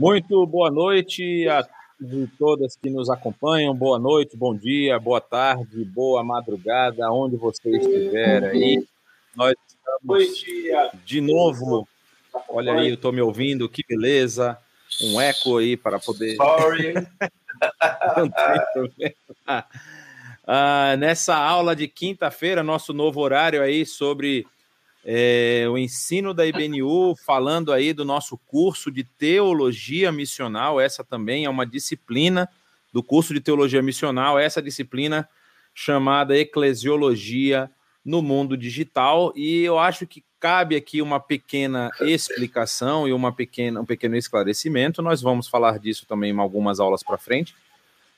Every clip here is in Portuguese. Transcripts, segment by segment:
Muito boa noite a todas que nos acompanham. Boa noite, bom dia, boa tarde, boa madrugada, onde você estiver aí. Nós estamos de novo. Olha aí, eu estou me ouvindo, que beleza. Um eco aí para poder. Sorry. Não tem problema. Ah, nessa aula de quinta-feira, nosso novo horário aí sobre é, o ensino da IBNU, falando aí do nosso curso de teologia missional. Essa também é uma disciplina do curso de teologia missional, essa disciplina chamada Eclesiologia no Mundo Digital. E eu acho que cabe aqui uma pequena explicação e uma pequena, um pequeno esclarecimento. Nós vamos falar disso também em algumas aulas para frente.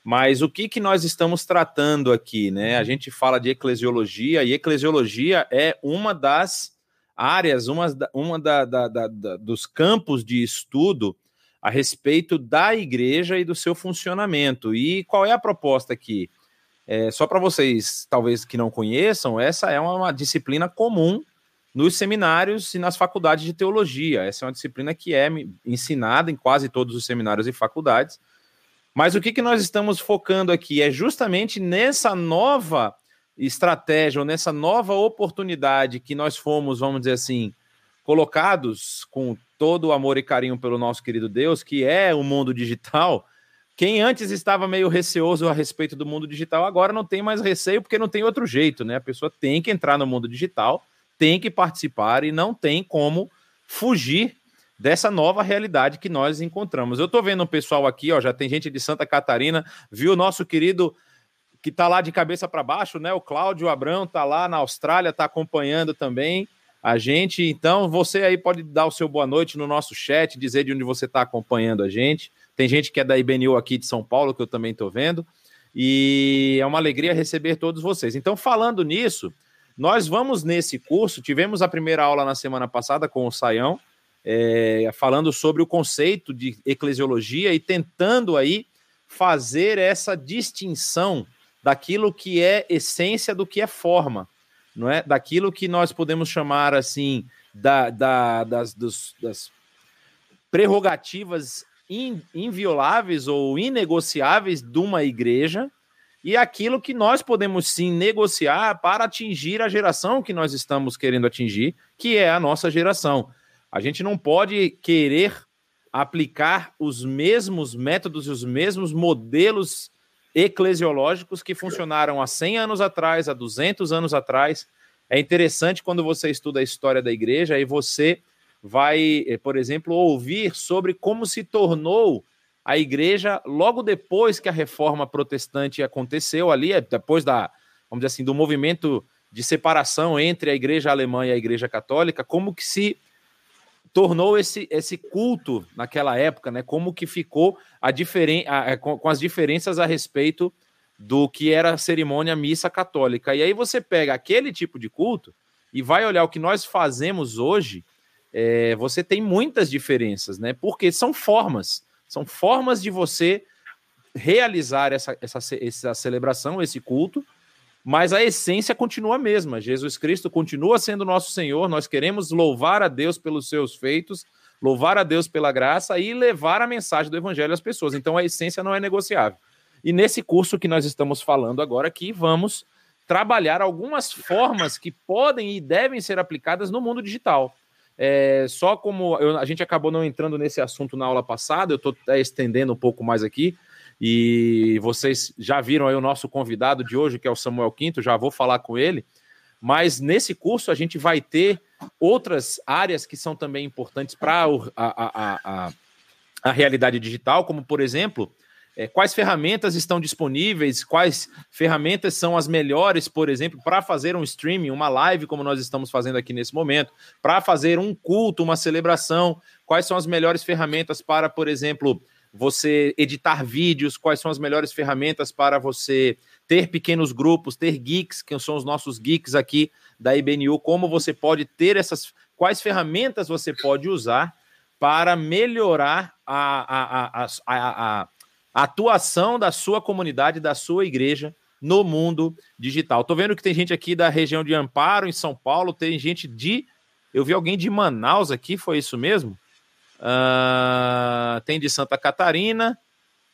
Mas o que, que nós estamos tratando aqui, né? A gente fala de eclesiologia, e eclesiologia é uma das áreas, uma, uma da, da, da, dos campos de estudo a respeito da igreja e do seu funcionamento. E qual é a proposta aqui? É, só para vocês, talvez que não conheçam, essa é uma, uma, disciplina comum nos seminários e nas faculdades de teologia. Essa é uma disciplina que é ensinada em quase todos os seminários e faculdades. Mas o que, que nós estamos focando aqui é justamente nessa nova estratégia ou nessa nova oportunidade que nós fomos, vamos dizer assim, colocados com todo o amor e carinho pelo nosso querido Deus, que é o mundo digital. Quem antes estava meio receoso a respeito do mundo digital, agora não tem mais receio, porque não tem outro jeito, né? A pessoa tem que entrar no mundo digital, tem que participar e não tem como fugir dessa nova realidade que nós encontramos. Eu estou vendo um pessoal aqui, ó, já tem gente de Santa Catarina, viu o nosso querido que está lá de cabeça para baixo, né? O Cláudio Abrão está lá na Austrália, está acompanhando também a gente. Então, você aí pode dar o seu boa noite no nosso chat, dizer de onde você está acompanhando a gente. Tem gente que é da IBNU aqui de São Paulo, que eu também estou vendo. E é uma alegria receber todos vocês. Então, falando nisso, nós vamos nesse curso. Tivemos a primeira aula na semana passada com o Saião, é, falando sobre o conceito de eclesiologia e tentando aí fazer essa distinção daquilo que é essência do que é forma, não é? Daquilo que nós podemos chamar assim da, da das, dos, das prerrogativas in, invioláveis ou inegociáveis de uma igreja e aquilo que nós podemos sim negociar para atingir a geração que nós estamos querendo atingir, que é a nossa geração. A gente não pode querer aplicar os mesmos métodos e os mesmos modelos eclesiológicos que funcionaram há 100 anos atrás, há 200 anos atrás. É interessante quando você estuda a história da igreja e você vai, eh, por exemplo, ouvir sobre como se tornou a igreja logo depois que a reforma protestante aconteceu ali, eh, depois da, vamos dizer assim, do movimento de separação entre a igreja alemã e a igreja católica, como que se tornou esse, esse culto naquela época, né? Como que ficou a diferen a, com, com, as diferenças a respeito do que era a cerimônia missa católica. E aí você pega aquele tipo de culto e vai olhar o que nós fazemos hoje, é, você tem muitas diferenças, né? Porque são formas, são formas de você realizar essa, essa, essa celebração, esse culto, mas a essência continua a mesma. Jesus Cristo continua sendo nosso Senhor. Nós queremos louvar a Deus pelos seus feitos, louvar a Deus pela graça e levar a mensagem do Evangelho às pessoas. Então a essência não é negociável. E nesse curso que nós estamos falando agora aqui, vamos trabalhar algumas formas que podem e devem ser aplicadas no mundo digital. É, só como eu, a gente acabou não entrando nesse assunto na aula passada, eu estou estendendo um pouco mais aqui. E vocês já viram aí o nosso convidado de hoje, que é o Samuel Quinto, já vou falar com ele. Mas nesse curso a gente vai ter outras áreas que são também importantes para a, a, a, a, realidade digital, como por exemplo, é, quais ferramentas estão disponíveis, quais ferramentas são as melhores, por exemplo, para fazer um streaming, uma live, como nós estamos fazendo aqui nesse momento, para fazer um culto, uma celebração, quais são as melhores ferramentas para, por exemplo, você editar vídeos, quais são as melhores ferramentas para você ter pequenos grupos, ter geeks, que são os nossos geeks aqui da IBNU, como você pode ter essas, quais ferramentas você pode usar para melhorar a, a, a, a, atuação da sua comunidade, da sua igreja no mundo digital. Tô vendo que tem gente aqui da região de Amparo, em São Paulo, tem gente de. Eu vi alguém de Manaus aqui, foi isso mesmo? Uh, tem de Santa Catarina.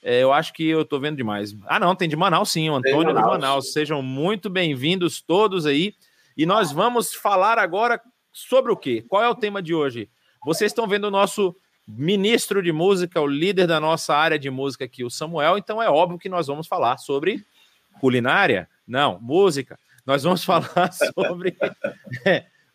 É, eu acho que eu tô vendo demais. Ah, não, tem de Manaus sim, o Antônio Manaus. de Manaus. Sejam muito bem-vindos todos aí. E nós vamos falar agora sobre o quê? Qual é o tema de hoje? Vocês estão vendo o nosso ministro de música, o líder da nossa área de música aqui, o Samuel. Então é óbvio que nós vamos falar sobre culinária. Não, música. Nós vamos falar sobre.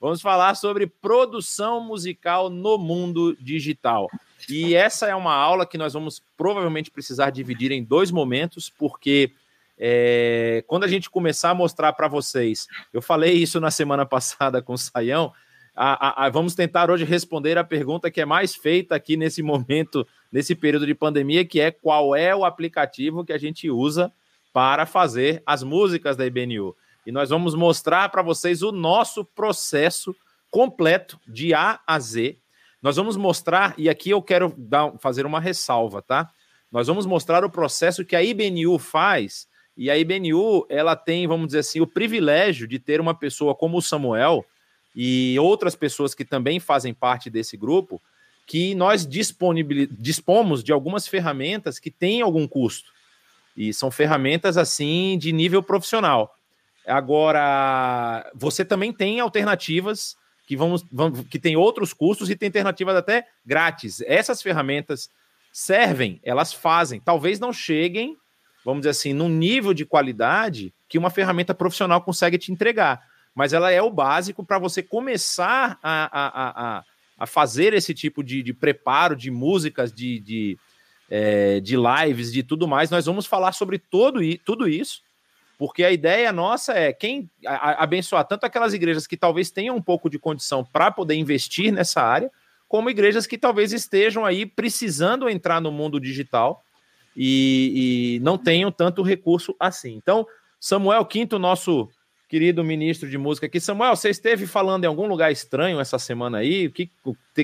Vamos falar sobre produção musical no mundo digital. E essa é uma aula que nós vamos provavelmente precisar dividir em dois momentos, porque é, quando a gente começar a mostrar para vocês, eu falei isso na semana passada com o Saião, a, a, a, vamos tentar hoje responder a pergunta que é mais feita aqui nesse momento, nesse período de pandemia, que é qual é o aplicativo que a gente usa para fazer as músicas da IBNU e nós vamos mostrar para vocês o nosso processo completo de A a Z. Nós vamos mostrar, e aqui eu quero dar, fazer uma ressalva, tá? Nós vamos mostrar o processo que a IBNU faz, e a IBNU, ela tem, vamos dizer assim, o privilégio de ter uma pessoa como o Samuel e outras pessoas que também fazem parte desse grupo, que nós dispomos de algumas ferramentas que têm algum custo. E são ferramentas assim de nível profissional. Agora, você também tem alternativas que vão, que tem outros custos e tem alternativas até grátis. Essas ferramentas servem, elas fazem, talvez não cheguem, vamos dizer assim, num nível de qualidade que uma ferramenta profissional consegue te entregar, mas ela é o básico para você começar a, a, a, a, fazer esse tipo de, de preparo de músicas, de, de, é, de lives, de tudo mais. Nós vamos falar sobre todo, tudo isso porque a ideia nossa é quem abençoar tanto aquelas igrejas que talvez tenham um pouco de condição para poder investir nessa área, como igrejas que talvez estejam aí precisando entrar no mundo digital e, e não tenham tanto recurso assim. Então, Samuel Quinto, nosso querido ministro de música aqui. Samuel, você esteve falando em algum lugar estranho essa semana aí? Que,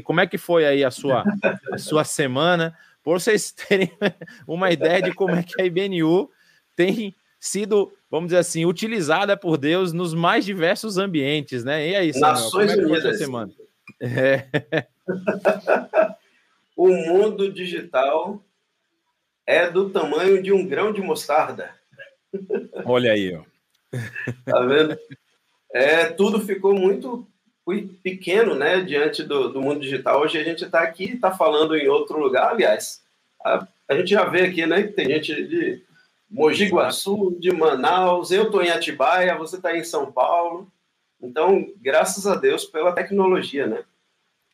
como é que foi aí a sua, a sua semana? Por vocês terem uma ideia de como é que a IBNU tem sido, vamos dizer assim, utilizada por Deus nos mais diversos ambientes, né? E aí, Samuel, Nações como é Unidas. semana? É. o mundo digital é do tamanho de um grão de mostarda. Olha aí, ó. Tá vendo? É, tudo ficou muito pequeno, né, diante do, do mundo digital. Hoje a gente está aqui, está falando em outro lugar. Aliás, a, a, gente já vê aqui, né, que tem gente de Mogi Guaçu, de Manaus, eu estou em Atibaia, você está em São Paulo. Então, graças a Deus pela tecnologia, né?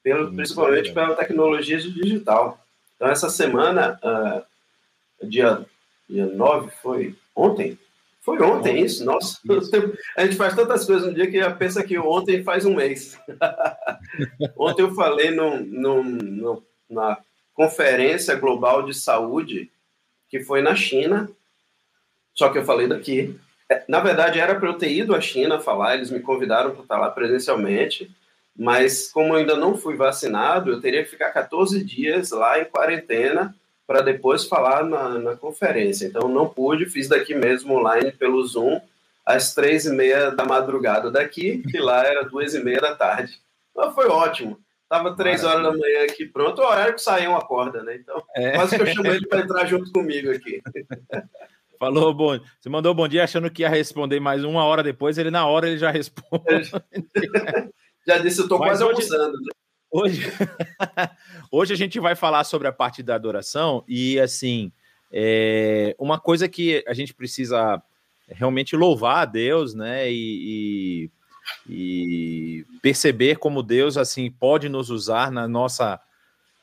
Pelo, principalmente pela tecnologia digital. Então, essa semana, uh, dia, dia 9, foi ontem? Foi ontem, ontem. isso? Nossa, isso. a gente faz tantas coisas no dia que já pensa que ontem faz um mês. ontem eu falei num, num, num, na Conferência Global de Saúde, que foi na China, só que eu falei daqui. É, na verdade, era para eu ter ido à China falar, eles me convidaram para estar lá presencialmente, mas como eu ainda não fui vacinado, eu teria que ficar 14 dias lá em quarentena para depois falar na, na, conferência. Então, não pude, fiz daqui mesmo online pelo Zoom, às três e meia da madrugada daqui, que lá era duas e meia da tarde. Então, foi ótimo. Tava três horas da manhã aqui pronto, o horário que saiu acorda, né? Então, é. quase que eu chamo ele para entrar junto comigo aqui. Falou bom. Você mandou bom dia achando que ia responder mais uma hora depois, ele na hora ele já responde. já disse, eu tô Mas quase hoje, almoçando. Né? Hoje, hoje a gente vai falar sobre a parte da adoração e assim, é uma coisa que a gente precisa realmente louvar a Deus, né? E, e, e perceber como Deus assim pode nos usar na nossa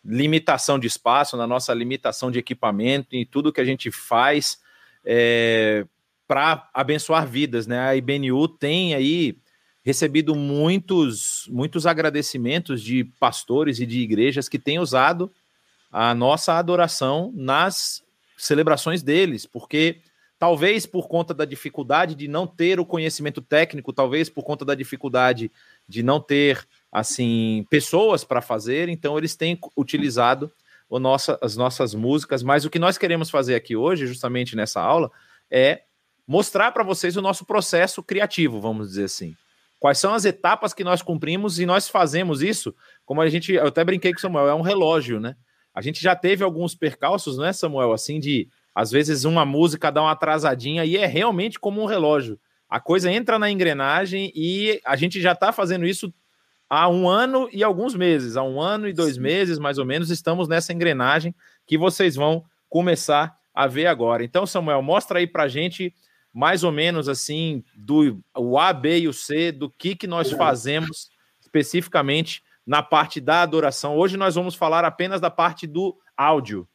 limitação de espaço, na nossa limitação de equipamento, em tudo que a gente faz é, para abençoar vidas, né? A IBNU tem aí recebido muitos, muitos agradecimentos de pastores e de igrejas que têm usado a nossa adoração nas celebrações deles, porque talvez por conta da dificuldade de não ter o conhecimento técnico, talvez por conta da dificuldade de não ter assim pessoas para fazer, então eles têm utilizado nossa, as nossas músicas, mas o que nós queremos fazer aqui hoje, justamente nessa aula, é mostrar para vocês o nosso processo criativo, vamos dizer assim. Quais são as etapas que nós cumprimos e nós fazemos isso, como a gente, eu até brinquei com o Samuel, é um relógio, né? A gente já teve alguns percalços, né, Samuel, assim, de às vezes uma música dá uma atrasadinha e é realmente como um relógio. A coisa entra na engrenagem e a gente já está fazendo isso há um ano e alguns meses, há um ano e dois Sim. meses, mais ou menos, estamos nessa engrenagem que vocês vão começar a ver agora. Então, Samuel, mostra aí para gente mais ou menos assim do o A, B e o C, do que que nós fazemos especificamente na parte da adoração. Hoje nós vamos falar apenas da parte do áudio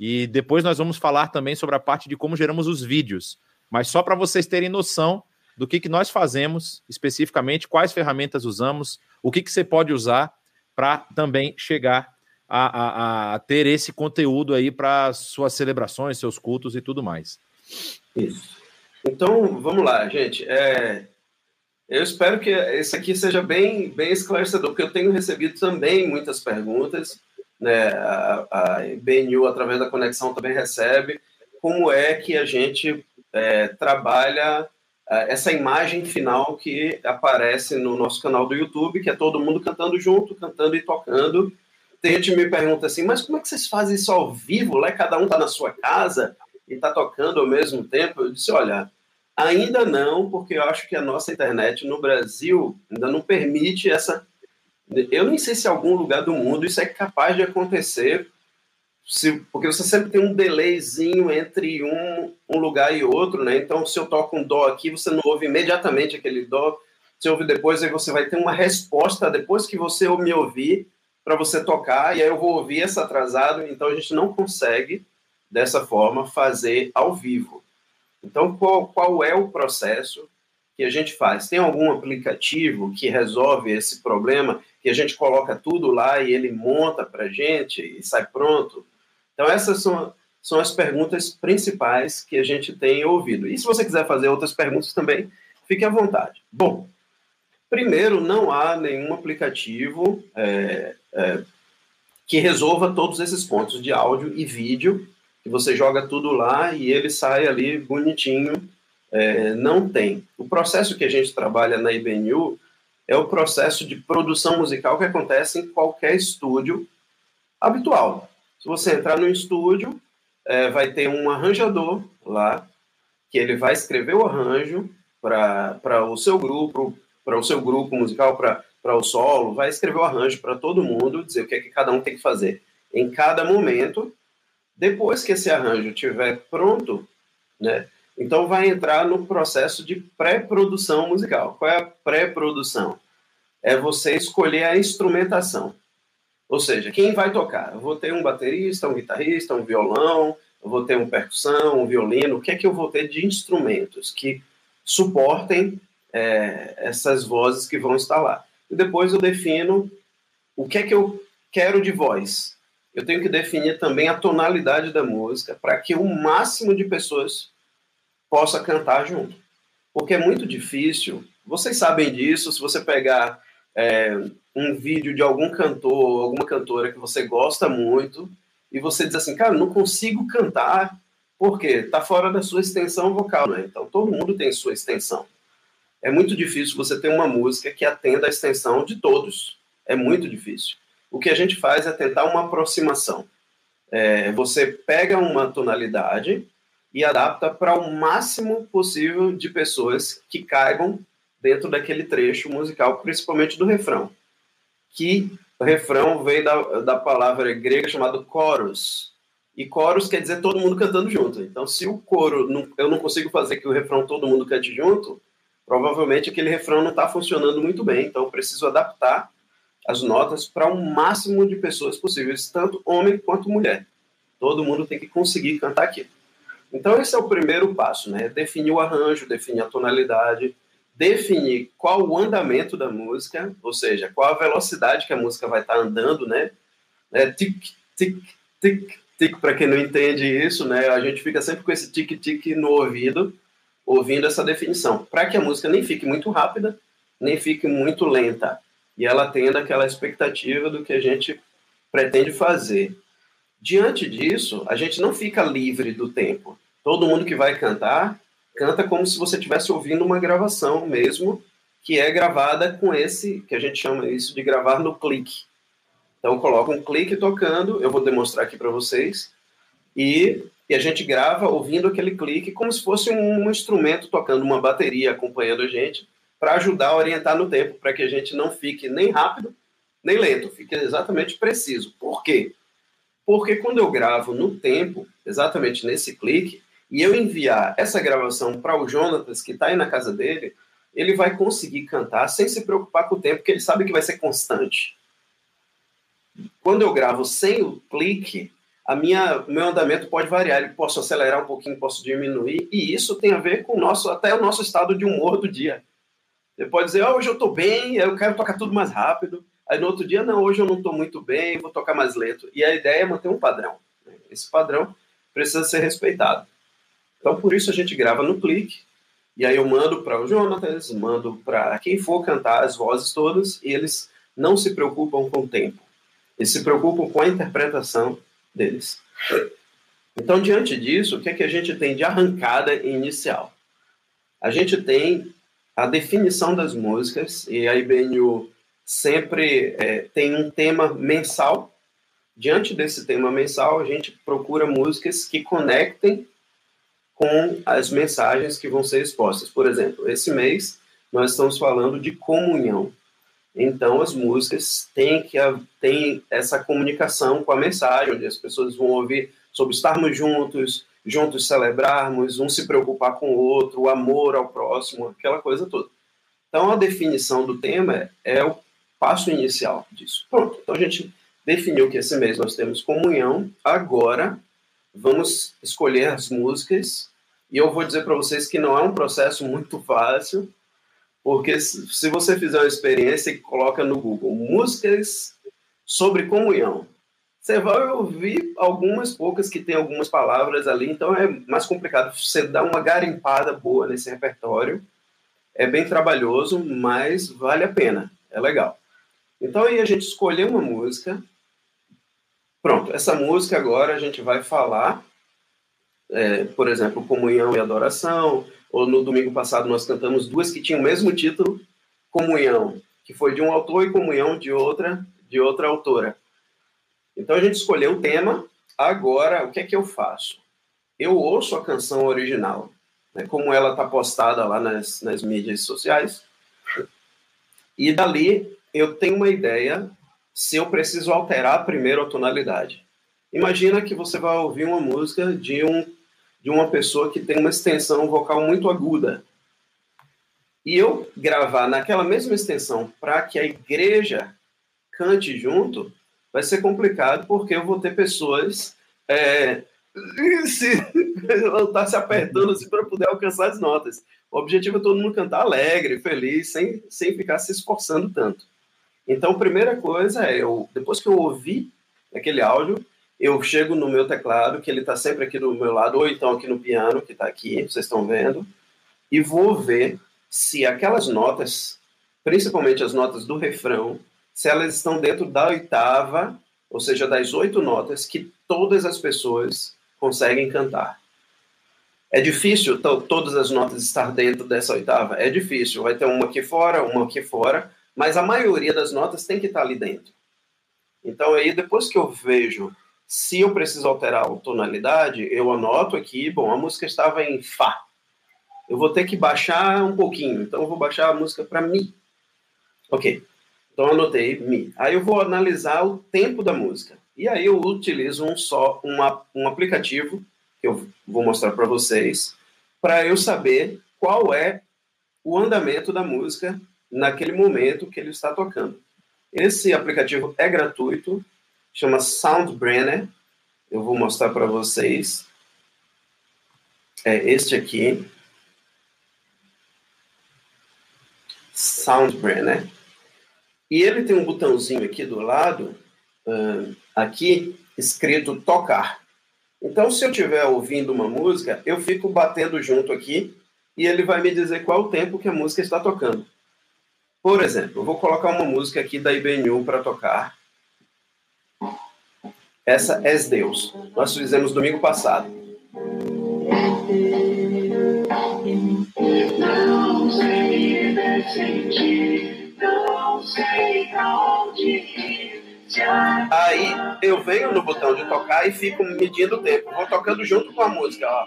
e depois nós vamos falar também sobre a parte de como geramos os vídeos. Mas só para vocês terem noção do que, que nós fazemos especificamente, quais ferramentas usamos, o que, que você pode usar para também chegar a, a, a, ter esse conteúdo aí para suas celebrações, seus cultos e tudo mais. Isso. Então, vamos lá, gente. É, eu espero que esse aqui seja bem, bem esclarecedor, porque eu tenho recebido também muitas perguntas, né? A, a BNU, através da conexão, também recebe. Como é que a gente é, trabalha essa imagem final que aparece no nosso canal do YouTube, que é todo mundo cantando junto, cantando e tocando. Tem gente que me pergunta assim, mas como é que vocês fazem isso ao vivo? Lá cada um está na sua casa e está tocando ao mesmo tempo? Eu disse, olha, ainda não, porque eu acho que a nossa internet no Brasil ainda não permite essa... Eu nem sei se em algum lugar do mundo isso é capaz de acontecer, se, porque você sempre tem um delayzinho entre um, um lugar e outro, né? Então, se eu toco um dó aqui, você não ouve imediatamente aquele dó, você ouve depois, aí você vai ter uma resposta depois que você me ouvir para você tocar, e aí eu vou ouvir essa atrasado, então a gente não consegue, dessa forma, fazer ao vivo. Então, qual, qual é o processo que a gente faz? Tem algum aplicativo que resolve esse problema, que a gente coloca tudo lá e ele monta para gente e sai pronto? Então, essas são, são as perguntas principais que a gente tem ouvido. E se você quiser fazer outras perguntas também, fique à vontade. Bom, primeiro, não há nenhum aplicativo é, é, que resolva todos esses pontos de áudio e vídeo, que você joga tudo lá e ele sai ali bonitinho. É, não tem. O processo que a gente trabalha na IBNU é o processo de produção musical que acontece em qualquer estúdio habitual. Se você entrar no estúdio, é, vai ter um arranjador lá, que ele vai escrever o arranjo para o seu grupo, para o seu grupo musical, para o solo, vai escrever o arranjo para todo mundo, dizer o que é que cada um tem que fazer em cada momento. Depois que esse arranjo estiver pronto, né, então vai entrar no processo de pré-produção musical. Qual é a pré-produção? É você escolher a instrumentação. Ou seja, quem vai tocar? Eu vou ter um baterista, um guitarrista, um violão, eu vou ter um percussão, um violino. O que é que eu vou ter de instrumentos que suportem é, essas vozes que vão estar lá? E depois eu defino o que é que eu quero de voz. Eu tenho que definir também a tonalidade da música para que o máximo de pessoas possa cantar junto. Porque é muito difícil, vocês sabem disso, se você pegar é, um vídeo de algum cantor, alguma cantora que você gosta muito, e você diz assim, cara, não consigo cantar, porque tá fora da sua extensão vocal, né? Então todo mundo tem sua extensão. É muito difícil você ter uma música que atenda a extensão de todos. É muito difícil. O que a gente faz é tentar uma aproximação. É, você pega uma tonalidade e adapta para o máximo possível de pessoas que caibam dentro daquele trecho musical, principalmente do refrão. Que o refrão veio da, da palavra grega chamada chorus. E chorus quer dizer todo mundo cantando junto. Então, se o coro, não, eu não consigo fazer que o refrão todo mundo cante junto, provavelmente aquele refrão não está funcionando muito bem. Então, eu preciso adaptar as notas para o um máximo de pessoas possíveis, tanto homem quanto mulher. Todo mundo tem que conseguir cantar aqui. Então, esse é o primeiro passo, né? Definir o arranjo, definir a tonalidade, definir qual o andamento da música, ou seja, qual a velocidade que a música vai estar andando, né? É, tic, tic, tic, tic, para quem não entende isso, né? A gente fica sempre com esse tic, tic no ouvido, ouvindo essa definição, para que a música nem fique muito rápida, nem fique muito lenta, e ela tenha aquela expectativa do que a gente pretende fazer. Diante disso, a gente não fica livre do tempo. Todo mundo que vai cantar canta como se você estivesse ouvindo uma gravação mesmo, que é gravada com esse, que a gente chama isso de gravar no clique. Então, coloca um clique tocando, eu vou demonstrar aqui para vocês, e, e, a gente grava ouvindo aquele clique como se fosse um, um instrumento tocando uma bateria, acompanhando a gente, para ajudar a orientar no tempo, para que a gente não fique nem rápido, nem lento, fique exatamente preciso. Por quê? Porque quando eu gravo no tempo, exatamente nesse clique, e eu enviar essa gravação para o Jonatas, que está aí na casa dele, ele vai conseguir cantar sem se preocupar com o tempo, porque ele sabe que vai ser constante. Quando eu gravo sem o clique, a minha meu andamento pode variar, ele posso acelerar um pouquinho, posso diminuir, e isso tem a ver com o nosso até o nosso estado de humor do dia. Você pode dizer, oh, hoje eu estou bem, eu quero tocar tudo mais rápido. Aí no outro dia, não, hoje eu não estou muito bem, vou tocar mais lento. E a ideia é manter um padrão. Né? Esse padrão precisa ser respeitado. Então, por isso a gente grava no clique, e aí eu mando para o Jonatas, mando para quem for cantar as vozes todas, e eles não se preocupam com o tempo. Eles se preocupam com a interpretação deles. Então, diante disso, o que é que a gente tem de arrancada inicial? A gente tem a definição das músicas, e a IBNU sempre é, tem um tema mensal. Diante desse tema mensal, a gente procura músicas que conectem com as mensagens que vão ser expostas. Por exemplo, esse mês nós estamos falando de comunhão. Então, as músicas têm que têm essa comunicação com a mensagem, onde as pessoas vão ouvir sobre estarmos juntos, juntos celebrarmos, um se preocupar com o outro, o amor ao próximo, aquela coisa toda. Então, a definição do tema é o passo inicial disso. Pronto, então a gente definiu que esse mês nós temos comunhão, agora vamos escolher as músicas, e eu vou dizer para vocês que não é um processo muito fácil, porque se você fizer uma experiência e coloca no Google músicas sobre comunhão, você vai ouvir algumas poucas que tem algumas palavras ali, então é mais complicado você dar uma garimpada boa nesse repertório. É bem trabalhoso, mas vale a pena, é legal. Então aí a gente escolheu uma música. Pronto, essa música agora a gente vai falar, é, por exemplo, comunhão e adoração, ou no domingo passado nós cantamos duas que tinham o mesmo título, Comunhão, que foi de um autor e Comunhão de outra, de outra autora. Então a gente escolheu o tema. Agora, o que é que eu faço? Eu ouço a canção original, né, como ela está postada lá nas, nas mídias sociais, e dali eu tenho uma ideia se eu preciso alterar primeiro a tonalidade. Imagina que você vai ouvir uma música de um de uma pessoa que tem uma extensão vocal muito aguda. E eu gravar naquela mesma extensão para que a igreja cante junto, vai ser complicado, porque eu vou ter pessoas é, se, estar se apertando assim, para poder alcançar as notas. O objetivo é todo mundo cantar alegre, feliz, sem, sem ficar se esforçando tanto. Então, a primeira coisa é, eu, depois que eu ouvi aquele áudio, eu chego no meu teclado, que ele está sempre aqui do meu lado, ou então aqui no piano, que está aqui, vocês estão vendo, e vou ver se aquelas notas, principalmente as notas do refrão, se elas estão dentro da oitava, ou seja, das oito notas que todas as pessoas conseguem cantar. É difícil todas as notas estar dentro dessa oitava? É difícil. Vai ter uma aqui fora, uma aqui fora, mas a maioria das notas tem que estar ali dentro. Então, aí, depois que eu vejo se eu preciso alterar a tonalidade, eu anoto aqui, bom, a música estava em Fá. Eu vou ter que baixar um pouquinho, então eu vou baixar a música para Mi. Ok, então anotei Mi. Aí eu vou analisar o tempo da música. E aí eu utilizo um só uma, um aplicativo que eu vou mostrar para vocês para eu saber qual é o andamento da música naquele momento que ele está tocando. Esse aplicativo é gratuito, chama Soundbrenner. Eu vou mostrar para vocês. É este aqui. Soundbrenner. E ele tem um botãozinho aqui do lado, uh, aqui, escrito tocar. Então, se eu estiver ouvindo uma música, eu fico batendo junto aqui e ele vai me dizer qual o tempo que a música está tocando. Por exemplo, eu vou colocar uma música aqui da IBNU para tocar. Essa é Deus. Nós fizemos domingo passado. Aí eu venho no botão de tocar e fico medindo o tempo. Vou tocando junto com a música, ó.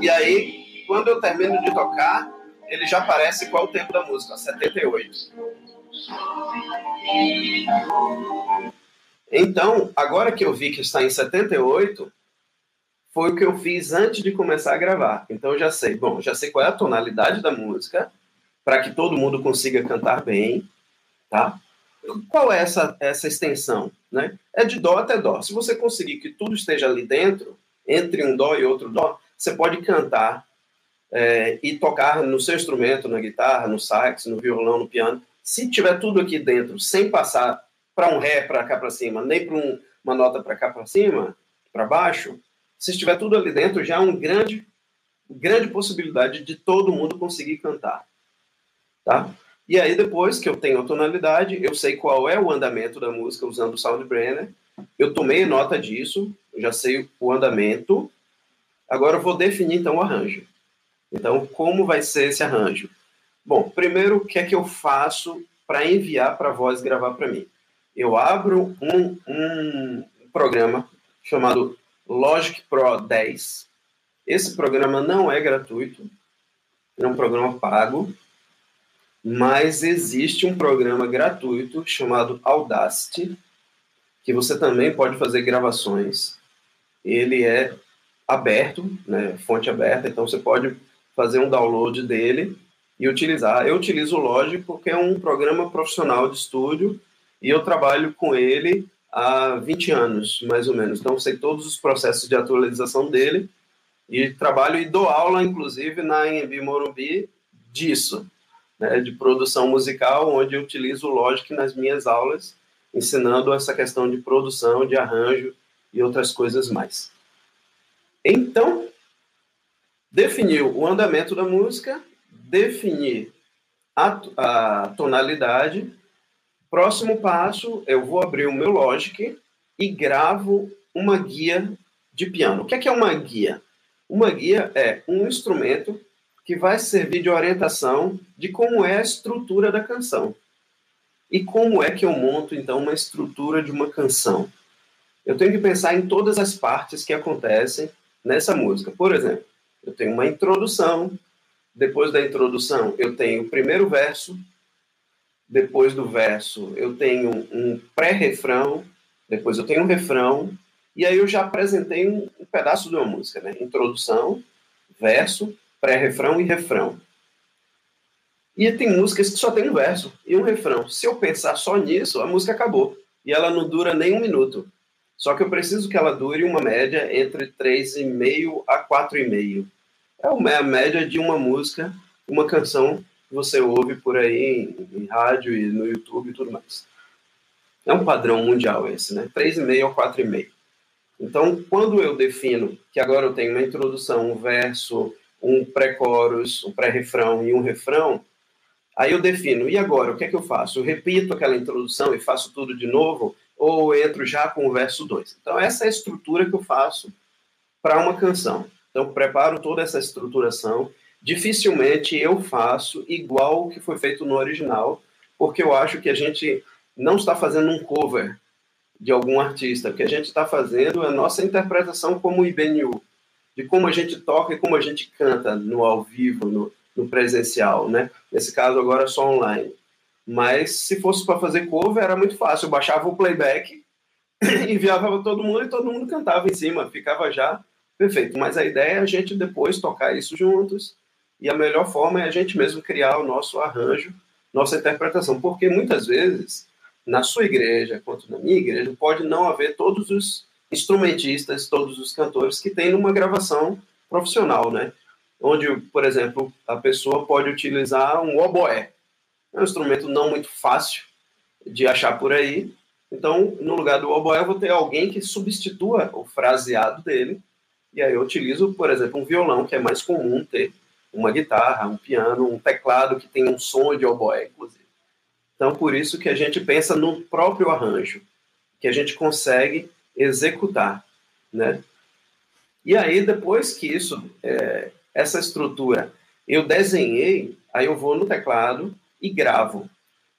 E aí, quando eu termino de tocar, ele já aparece qual o tempo da música, 78. Então, agora que eu vi que está em 78, foi o que eu fiz antes de começar a gravar. Então eu já sei, bom, já sei qual é a tonalidade da música, para que todo mundo consiga cantar bem, tá? Qual é essa, essa extensão? Né? É de dó até dó. Se você conseguir que tudo esteja ali dentro, entre um dó e outro dó, você pode cantar é, e tocar no seu instrumento, na guitarra, no sax, no violão, no piano. Se tiver tudo aqui dentro, sem passar para um ré para cá para cima, nem para um, uma nota para cá para cima, para baixo, se estiver tudo ali dentro, já é uma grande, grande possibilidade de todo mundo conseguir cantar. Tá? E aí, depois que eu tenho a tonalidade, eu sei qual é o andamento da música usando o Soundbrainer. Eu tomei nota disso, eu já sei o andamento. Agora eu vou definir então o arranjo. Então, como vai ser esse arranjo? Bom, primeiro, o que é que eu faço para enviar para a voz gravar para mim? Eu abro um, um programa chamado Logic Pro 10. Esse programa não é gratuito, é um programa pago, mas existe um programa gratuito chamado Audacity, que você também pode fazer gravações. Ele é aberto, né, fonte aberta, então você pode fazer um download dele e utilizar. Eu utilizo o Logic porque é um programa profissional de estúdio e eu trabalho com ele há 20 anos, mais ou menos. Então, sei todos os processos de atualização dele e trabalho e dou aula, inclusive, na Embi Morumbi disso, né, de produção musical, onde eu utilizo o Logic nas minhas aulas, ensinando essa questão de produção, de arranjo e outras coisas mais. Então, definiu o andamento da música, definir a, a tonalidade. Próximo passo, eu vou abrir o meu Logic e gravo uma guia de piano. O que é, que é uma guia? Uma guia é um instrumento que vai servir de orientação de como é a estrutura da canção. E como é que eu monto, então, uma estrutura de uma canção? Eu tenho que pensar em todas as partes que acontecem nessa música. Por exemplo, eu tenho uma introdução, depois da introdução eu tenho o primeiro verso, depois do verso eu tenho um pré-refrão, depois eu tenho um refrão, e aí eu já apresentei um, um pedaço de uma música, né? Introdução, verso, pré-refrão e refrão. E tem músicas que só tem um verso e um refrão. Se eu pensar só nisso, a música acabou. E ela não dura nem um minuto. Só que eu preciso que ela dure uma média entre 3,5 a 4,5 é a média de uma música, uma canção que você ouve por aí em, em rádio e no YouTube e tudo mais. É um padrão mundial esse, né? 3,5 ou 4,5. Então, quando eu defino que agora eu tenho uma introdução, um verso, um pré-chorus, um pré-refrão e um refrão, aí eu defino, e agora, o que é que eu faço? Eu repito aquela introdução e faço tudo de novo, ou entro já com o verso 2? Então, essa é a estrutura que eu faço para uma canção. Então, preparo toda essa estruturação. Dificilmente eu faço igual o que foi feito no original, porque eu acho que a gente não está fazendo um cover de algum artista. O que a gente está fazendo é a nossa interpretação como IBNU, de como a gente toca e como a gente canta no ao vivo, no, no presencial, né? Nesse caso agora só online. Mas se fosse para fazer cover era muito fácil. Eu baixava o playback, enviava para todo mundo e todo mundo cantava em cima. Ficava já Perfeito, mas a ideia é a gente depois tocar isso juntos e a melhor forma é a gente mesmo criar o nosso arranjo, nossa interpretação, porque muitas vezes na sua igreja quanto na minha igreja pode não haver todos os instrumentistas, todos os cantores que tem numa gravação profissional, né? Onde, por exemplo, a pessoa pode utilizar um oboé. É um instrumento não muito fácil de achar por aí. Então, no lugar do oboé, eu vou ter alguém que substitua o fraseado dele e aí eu utilizo, por exemplo, um violão, que é mais comum ter uma guitarra, um piano, um teclado que tem um som de oboé, inclusive. Então, por isso que a gente pensa no próprio arranjo, que a gente consegue executar, né? E aí, depois que isso é, essa estrutura? Eu desenhei, aí eu vou no teclado e gravo.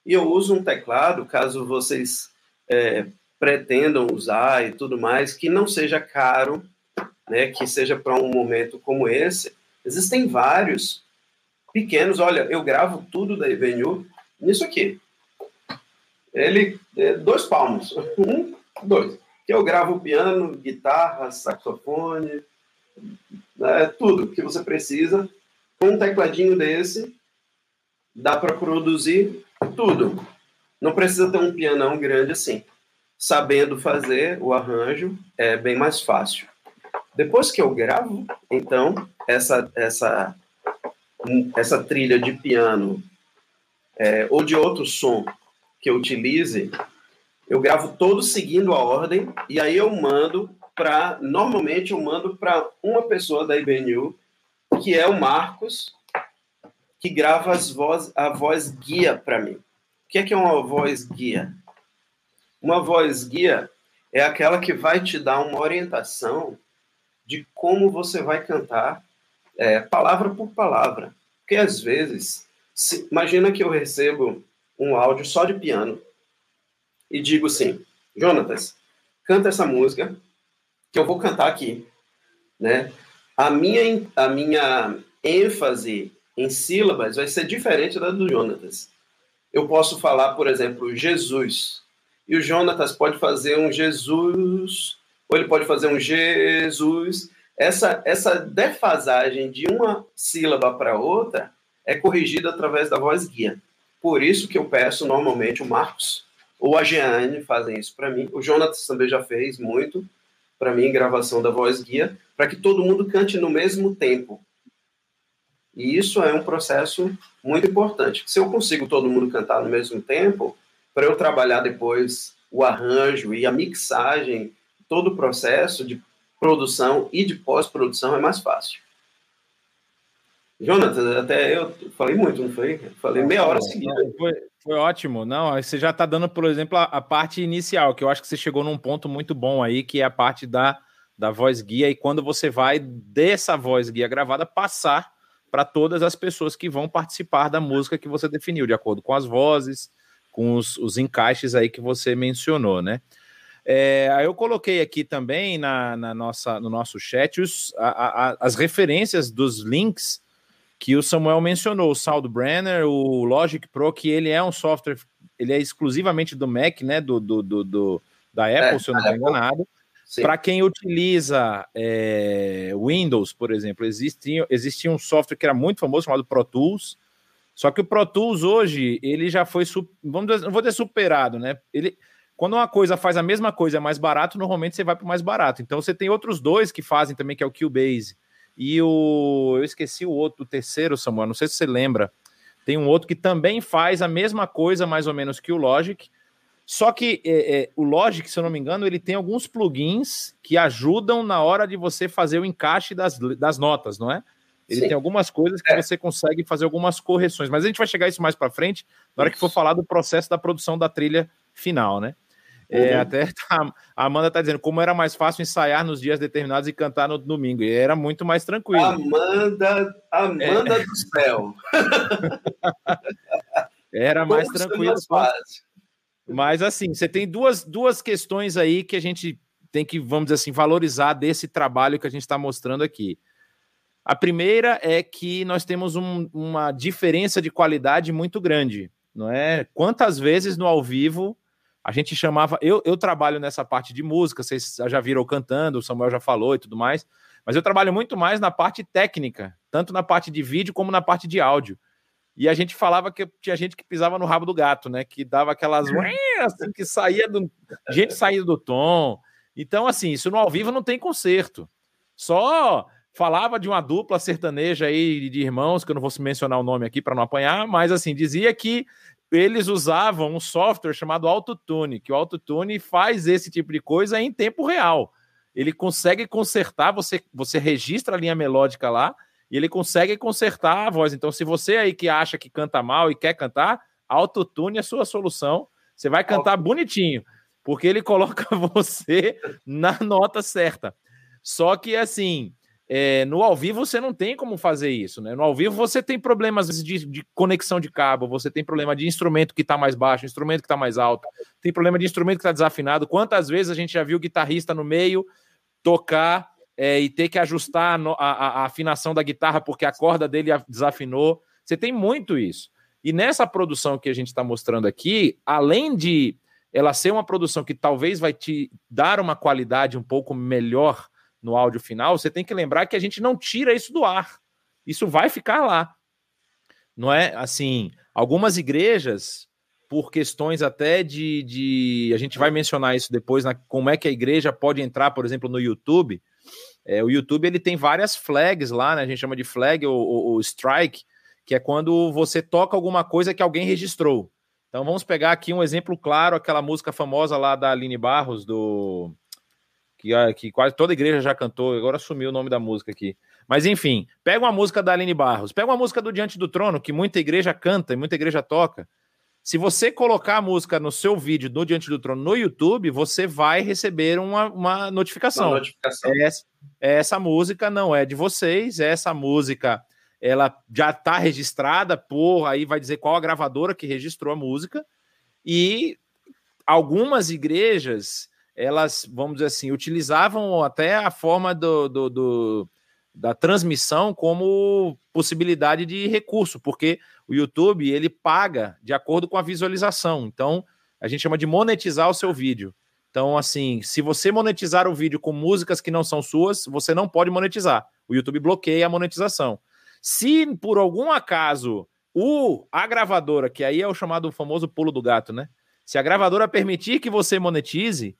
E eu uso um teclado, caso vocês é, pretendam usar e tudo mais, que não seja caro, né, que seja para um momento como esse. Existem vários pequenos. Olha, eu gravo tudo da Evenue nisso aqui. Ele é dois palmos, um, dois. Que eu gravo piano, guitarra, saxofone, né, tudo que você precisa. Com um tecladinho desse, dá para produzir tudo. Não precisa ter um pianão grande assim. Sabendo fazer o arranjo é bem mais fácil. Depois que eu gravo, então, essa, essa, essa trilha de piano é, ou de outro som que eu utilize, eu gravo todo seguindo a ordem e aí eu mando para. Normalmente eu mando para uma pessoa da IBNU, que é o Marcos, que grava as voz, a voz guia para mim. O que é, que é uma voz guia? Uma voz guia é aquela que vai te dar uma orientação de como você vai cantar é, palavra por palavra. Porque às vezes, se, imagina que eu recebo um áudio só de piano e digo assim, Jonatas, canta essa música que eu vou cantar aqui, né? A minha, a minha ênfase em sílabas vai ser diferente da do Jonatas. Eu posso falar, por exemplo, Jesus, e o Jonatas pode fazer um Jesus ou ele pode fazer um Jesus. Essa, essa defasagem de uma sílaba para outra é corrigida através da voz guia. Por isso que eu peço normalmente o Marcos ou a Jeane fazem isso para mim. O Jonatas também já fez muito para mim gravação da voz guia, para que todo mundo cante no mesmo tempo. E isso é um processo muito importante. Se eu consigo todo mundo cantar no mesmo tempo, para eu trabalhar depois o arranjo e a mixagem todo o processo de produção e de pós-produção é mais fácil. Jonathan, até eu falei muito, não foi? Falei meia hora seguida. Foi, foi ótimo. Não, você já está dando, por exemplo, a, a, parte inicial, que eu acho que você chegou num ponto muito bom aí, que é a parte da, da voz guia, e quando você vai dessa voz guia gravada passar para todas as pessoas que vão participar da música que você definiu, de acordo com as vozes, com os, os encaixes aí que você mencionou, né? É, aí eu coloquei aqui também na, na nossa, no nosso chat os, a, a, as referências dos links que o Samuel mencionou, o SoundBrenner, o Logic Pro, que ele é um software, ele é exclusivamente do Mac, né, do, do, do, do da Apple, é, se eu não estou enganado. Para quem utiliza é, Windows, por exemplo, existia, existia um software que era muito famoso chamado Pro Tools, só que o Pro Tools hoje, ele já foi, vamos dizer, não vou dizer superado, né? Ele, quando uma coisa faz a mesma coisa é mais barato, normalmente você vai para o mais barato. Então você tem outros dois que fazem também, que é o Cubase e o. Eu esqueci o outro, o terceiro, Samuel, não sei se você lembra. Tem um outro que também faz a mesma coisa, mais ou menos, que o Logic. Só que é, é, o Logic, se eu não me engano, ele tem alguns plugins que ajudam na hora de você fazer o encaixe das, das notas, não é? Ele Sim. tem algumas coisas que é. você consegue fazer algumas correções, mas a gente vai chegar isso mais para frente, na hora que for falar do processo da produção da trilha final, né? É, uhum. Até tá, a Amanda está dizendo como era mais fácil ensaiar nos dias determinados e cantar no domingo. E era muito mais tranquilo. Amanda, Amanda é. do céu. era mais como tranquilo. Mais Mas assim, você tem duas, duas questões aí que a gente tem que, vamos dizer assim, valorizar desse trabalho que a gente está mostrando aqui. A primeira é que nós temos um, uma diferença de qualidade muito grande, não é? Quantas vezes no ao vivo a gente chamava. Eu, eu trabalho nessa parte de música, vocês já viram cantando, o Samuel já falou e tudo mais, mas eu trabalho muito mais na parte técnica, tanto na parte de vídeo como na parte de áudio. E a gente falava que tinha gente que pisava no rabo do gato, né? Que dava aquelas. assim, que saía do. Gente saía do tom. Então, assim, isso no ao vivo não tem conserto. Só falava de uma dupla sertaneja aí de irmãos, que eu não vou mencionar o nome aqui para não apanhar, mas assim, dizia que eles usavam um software chamado Autotune, que o Autotune faz esse tipo de coisa em tempo real. Ele consegue consertar, você, você registra a linha melódica lá, e ele consegue consertar a voz. Então, se você aí que acha que canta mal e quer cantar, Autotune é a sua solução. Você vai cantar bonitinho, porque ele coloca você na nota certa. Só que, assim, É, no ao vivo você não tem como fazer isso, né? No ao vivo você tem problemas de, de conexão de cabo, você tem problema de instrumento que está mais baixo, instrumento que está mais alto, tem problema de instrumento que está desafinado. Quantas vezes a gente já viu o guitarrista no meio tocar é, e ter que ajustar a, a, a afinação da guitarra porque a corda dele desafinou? Você tem muito isso. E nessa produção que a gente está mostrando aqui, além de ela ser uma produção que talvez vai te dar uma qualidade um pouco melhor no áudio final, você tem que lembrar que a gente não tira isso do ar. Isso vai ficar lá. Não é assim, algumas igrejas, por questões até de, de. A gente vai mencionar isso depois, na, como é que a igreja pode entrar, por exemplo, no YouTube. É, o YouTube ele tem várias flags lá, né? A gente chama de flag ou, ou strike, que é quando você toca alguma coisa que alguém registrou. Então vamos pegar aqui um exemplo claro, aquela música famosa lá da Aline Barros, do que, ah, que quase toda igreja já cantou, agora sumiu o nome da música aqui. Mas enfim, pega uma música da Aline Barros, pega uma música do Diante do Trono, que muita igreja canta e muita igreja toca. Se você colocar a música no seu vídeo do Diante do Trono no YouTube, você vai receber uma, uma notificação. Uma notificação. Essa, essa música não é de vocês, essa música ela já está registrada por, aí vai dizer qual a gravadora que registrou a música, e algumas igrejas elas, vamos dizer assim, utilizavam até a forma do, do, do, da transmissão como possibilidade de recurso, porque o YouTube ele paga de acordo com a visualização. Então, a gente chama de monetizar o seu vídeo. Então, assim, se você monetizar o vídeo com músicas que não são suas, você não pode monetizar. O YouTube bloqueia a monetização. Se por algum acaso o a gravadora, que aí é o chamado famoso pulo do gato, né? Se a gravadora permitir que você monetize,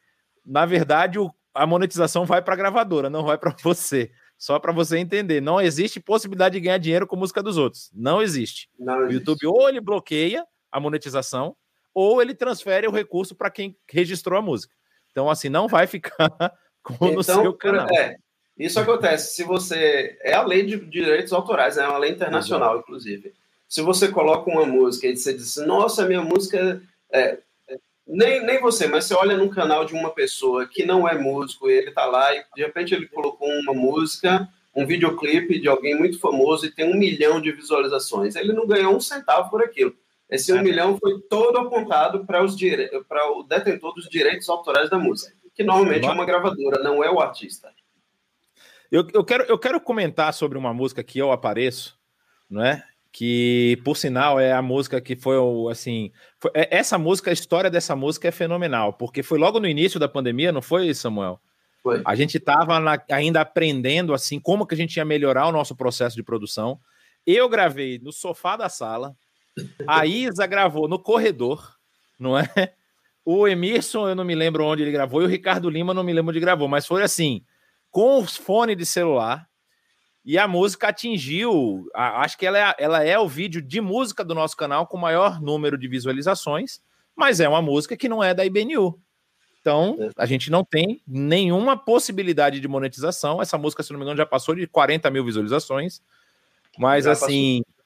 na verdade, o, a monetização vai para a gravadora, não vai para você. Só para você entender, não existe possibilidade de ganhar dinheiro com música dos outros. Não existe. Não existe. O YouTube ou ele bloqueia a monetização, ou ele transfere o recurso para quem registrou a música. Então, assim, não vai ficar como então, no seu canal. É, isso acontece se você. É a lei de direitos autorais, é uma lei internacional, Exato. inclusive. Se você coloca uma música e você diz, nossa, minha música. É, nem, nem você, mas você olha num canal de uma pessoa que não é músico, ele tá lá e de repente ele colocou uma música, um videoclipe de alguém muito famoso e tem um milhão de visualizações. Ele não ganhou um centavo por aquilo. Esse um é. milhão foi todo apontado para dire... o detentor dos direitos autorais da música, que normalmente é uma gravadora, não é o artista. Eu, eu, quero, eu quero comentar sobre uma música que eu apareço, não é? Que por sinal é a música que foi assim, foi, é, essa música, a história dessa música é fenomenal, porque foi logo no início da pandemia, não foi, Samuel? Foi. A gente estava ainda aprendendo assim como que a gente ia melhorar o nosso processo de produção. Eu gravei no sofá da sala, a Isa gravou no corredor, não é? O Emerson, eu não me lembro onde ele gravou, e o Ricardo Lima, não me lembro onde gravou, mas foi assim, com os fones de celular, e a música atingiu, acho que ela é, ela é o vídeo de música do nosso canal com maior número de visualizações, mas é uma música que não é da IBNU. Então, a gente não tem nenhuma possibilidade de monetização. Essa música, se não me engano, já passou de 40 mil visualizações. Mas, já assim, passou.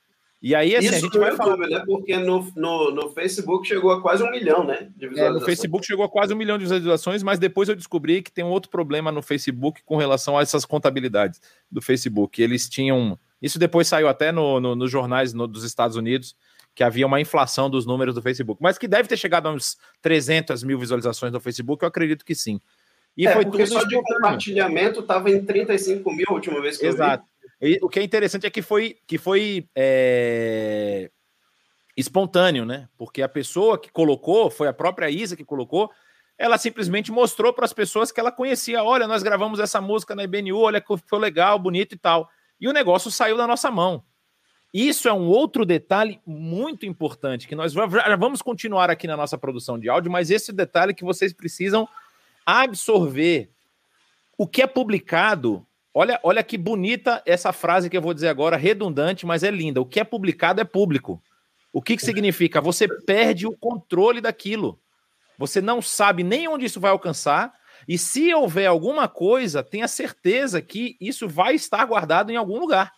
E aí, assim, Isso a gente vai falar. né? Porque no, no, no, Facebook chegou a quase um milhão, né? De visualizações. É, no Facebook chegou a quase um milhão de visualizações, mas depois eu descobri que tem um outro problema no Facebook com relação a essas contabilidades do Facebook. Eles tinham. Isso depois saiu até no, no nos jornais dos Estados Unidos, que havia uma inflação dos números do Facebook. Mas que deve ter chegado a uns 300 mil visualizações no Facebook, eu acredito que sim. E é, foi tudo só de compartilhamento estava em 35 mil a última vez que Exato. eu vi. E, o que é interessante é que foi, que foi é, espontâneo, né? Porque a pessoa que colocou, foi a própria Isa que colocou, ela simplesmente mostrou para as pessoas que ela conhecia. Olha, nós gravamos essa música na IBNU, olha que foi legal, bonito e tal. E o negócio saiu da nossa mão. Isso é um outro detalhe muito importante que nós vamos continuar aqui na nossa produção de áudio, mas esse detalhe que vocês precisam absorver. O que é publicado Olha, olha que bonita essa frase que eu vou dizer agora, redundante, mas é linda. O que é publicado é público. O que, que significa? Você perde o controle daquilo. Você não sabe nem onde isso vai alcançar. E se houver alguma coisa, tenha certeza que isso vai estar guardado em algum lugar.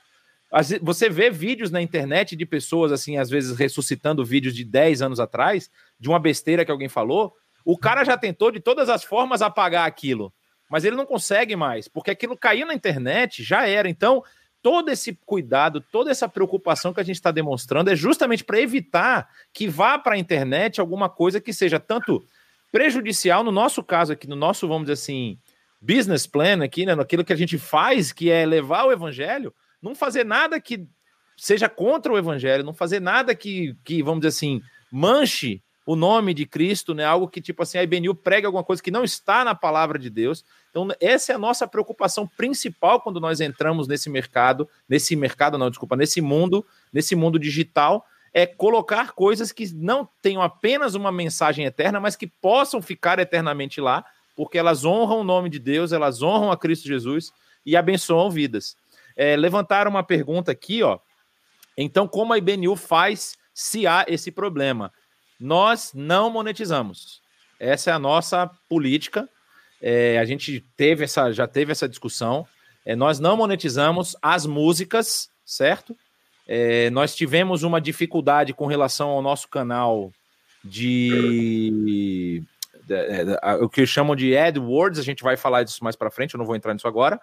Você vê vídeos na internet de pessoas, assim, às vezes ressuscitando vídeos de 10 anos atrás, de uma besteira que alguém falou. O cara já tentou de todas as formas apagar aquilo mas ele não consegue mais, porque aquilo caiu na internet, já era. Então, todo esse cuidado, toda essa preocupação que a gente está demonstrando é justamente para evitar que vá para a internet alguma coisa que seja tanto prejudicial, no nosso caso aqui, no nosso, vamos dizer assim, business plan aqui, né, naquilo que a gente faz, que é levar o evangelho, não fazer nada que seja contra o evangelho, não fazer nada que, que vamos dizer assim, manche o nome de Cristo, né? Algo que, tipo assim, a IBNU prega alguma coisa que não está na palavra de Deus. Então, essa é a nossa preocupação principal quando nós entramos nesse mercado, nesse mercado, não, desculpa, nesse mundo, nesse mundo digital, é colocar coisas que não tenham apenas uma mensagem eterna, mas que possam ficar eternamente lá, porque elas honram o nome de Deus, elas honram a Cristo Jesus e abençoam vidas. É, levantaram uma pergunta aqui, ó. Então, como a IBNU faz se há esse problema? Nós não monetizamos. Essa é a nossa política. É, a gente teve essa, já teve essa discussão. É, nós não monetizamos as músicas, certo? É, nós tivemos uma dificuldade com relação ao nosso canal de, de o que chamam de AdWords. A gente vai falar disso mais para frente. Eu não vou entrar nisso agora,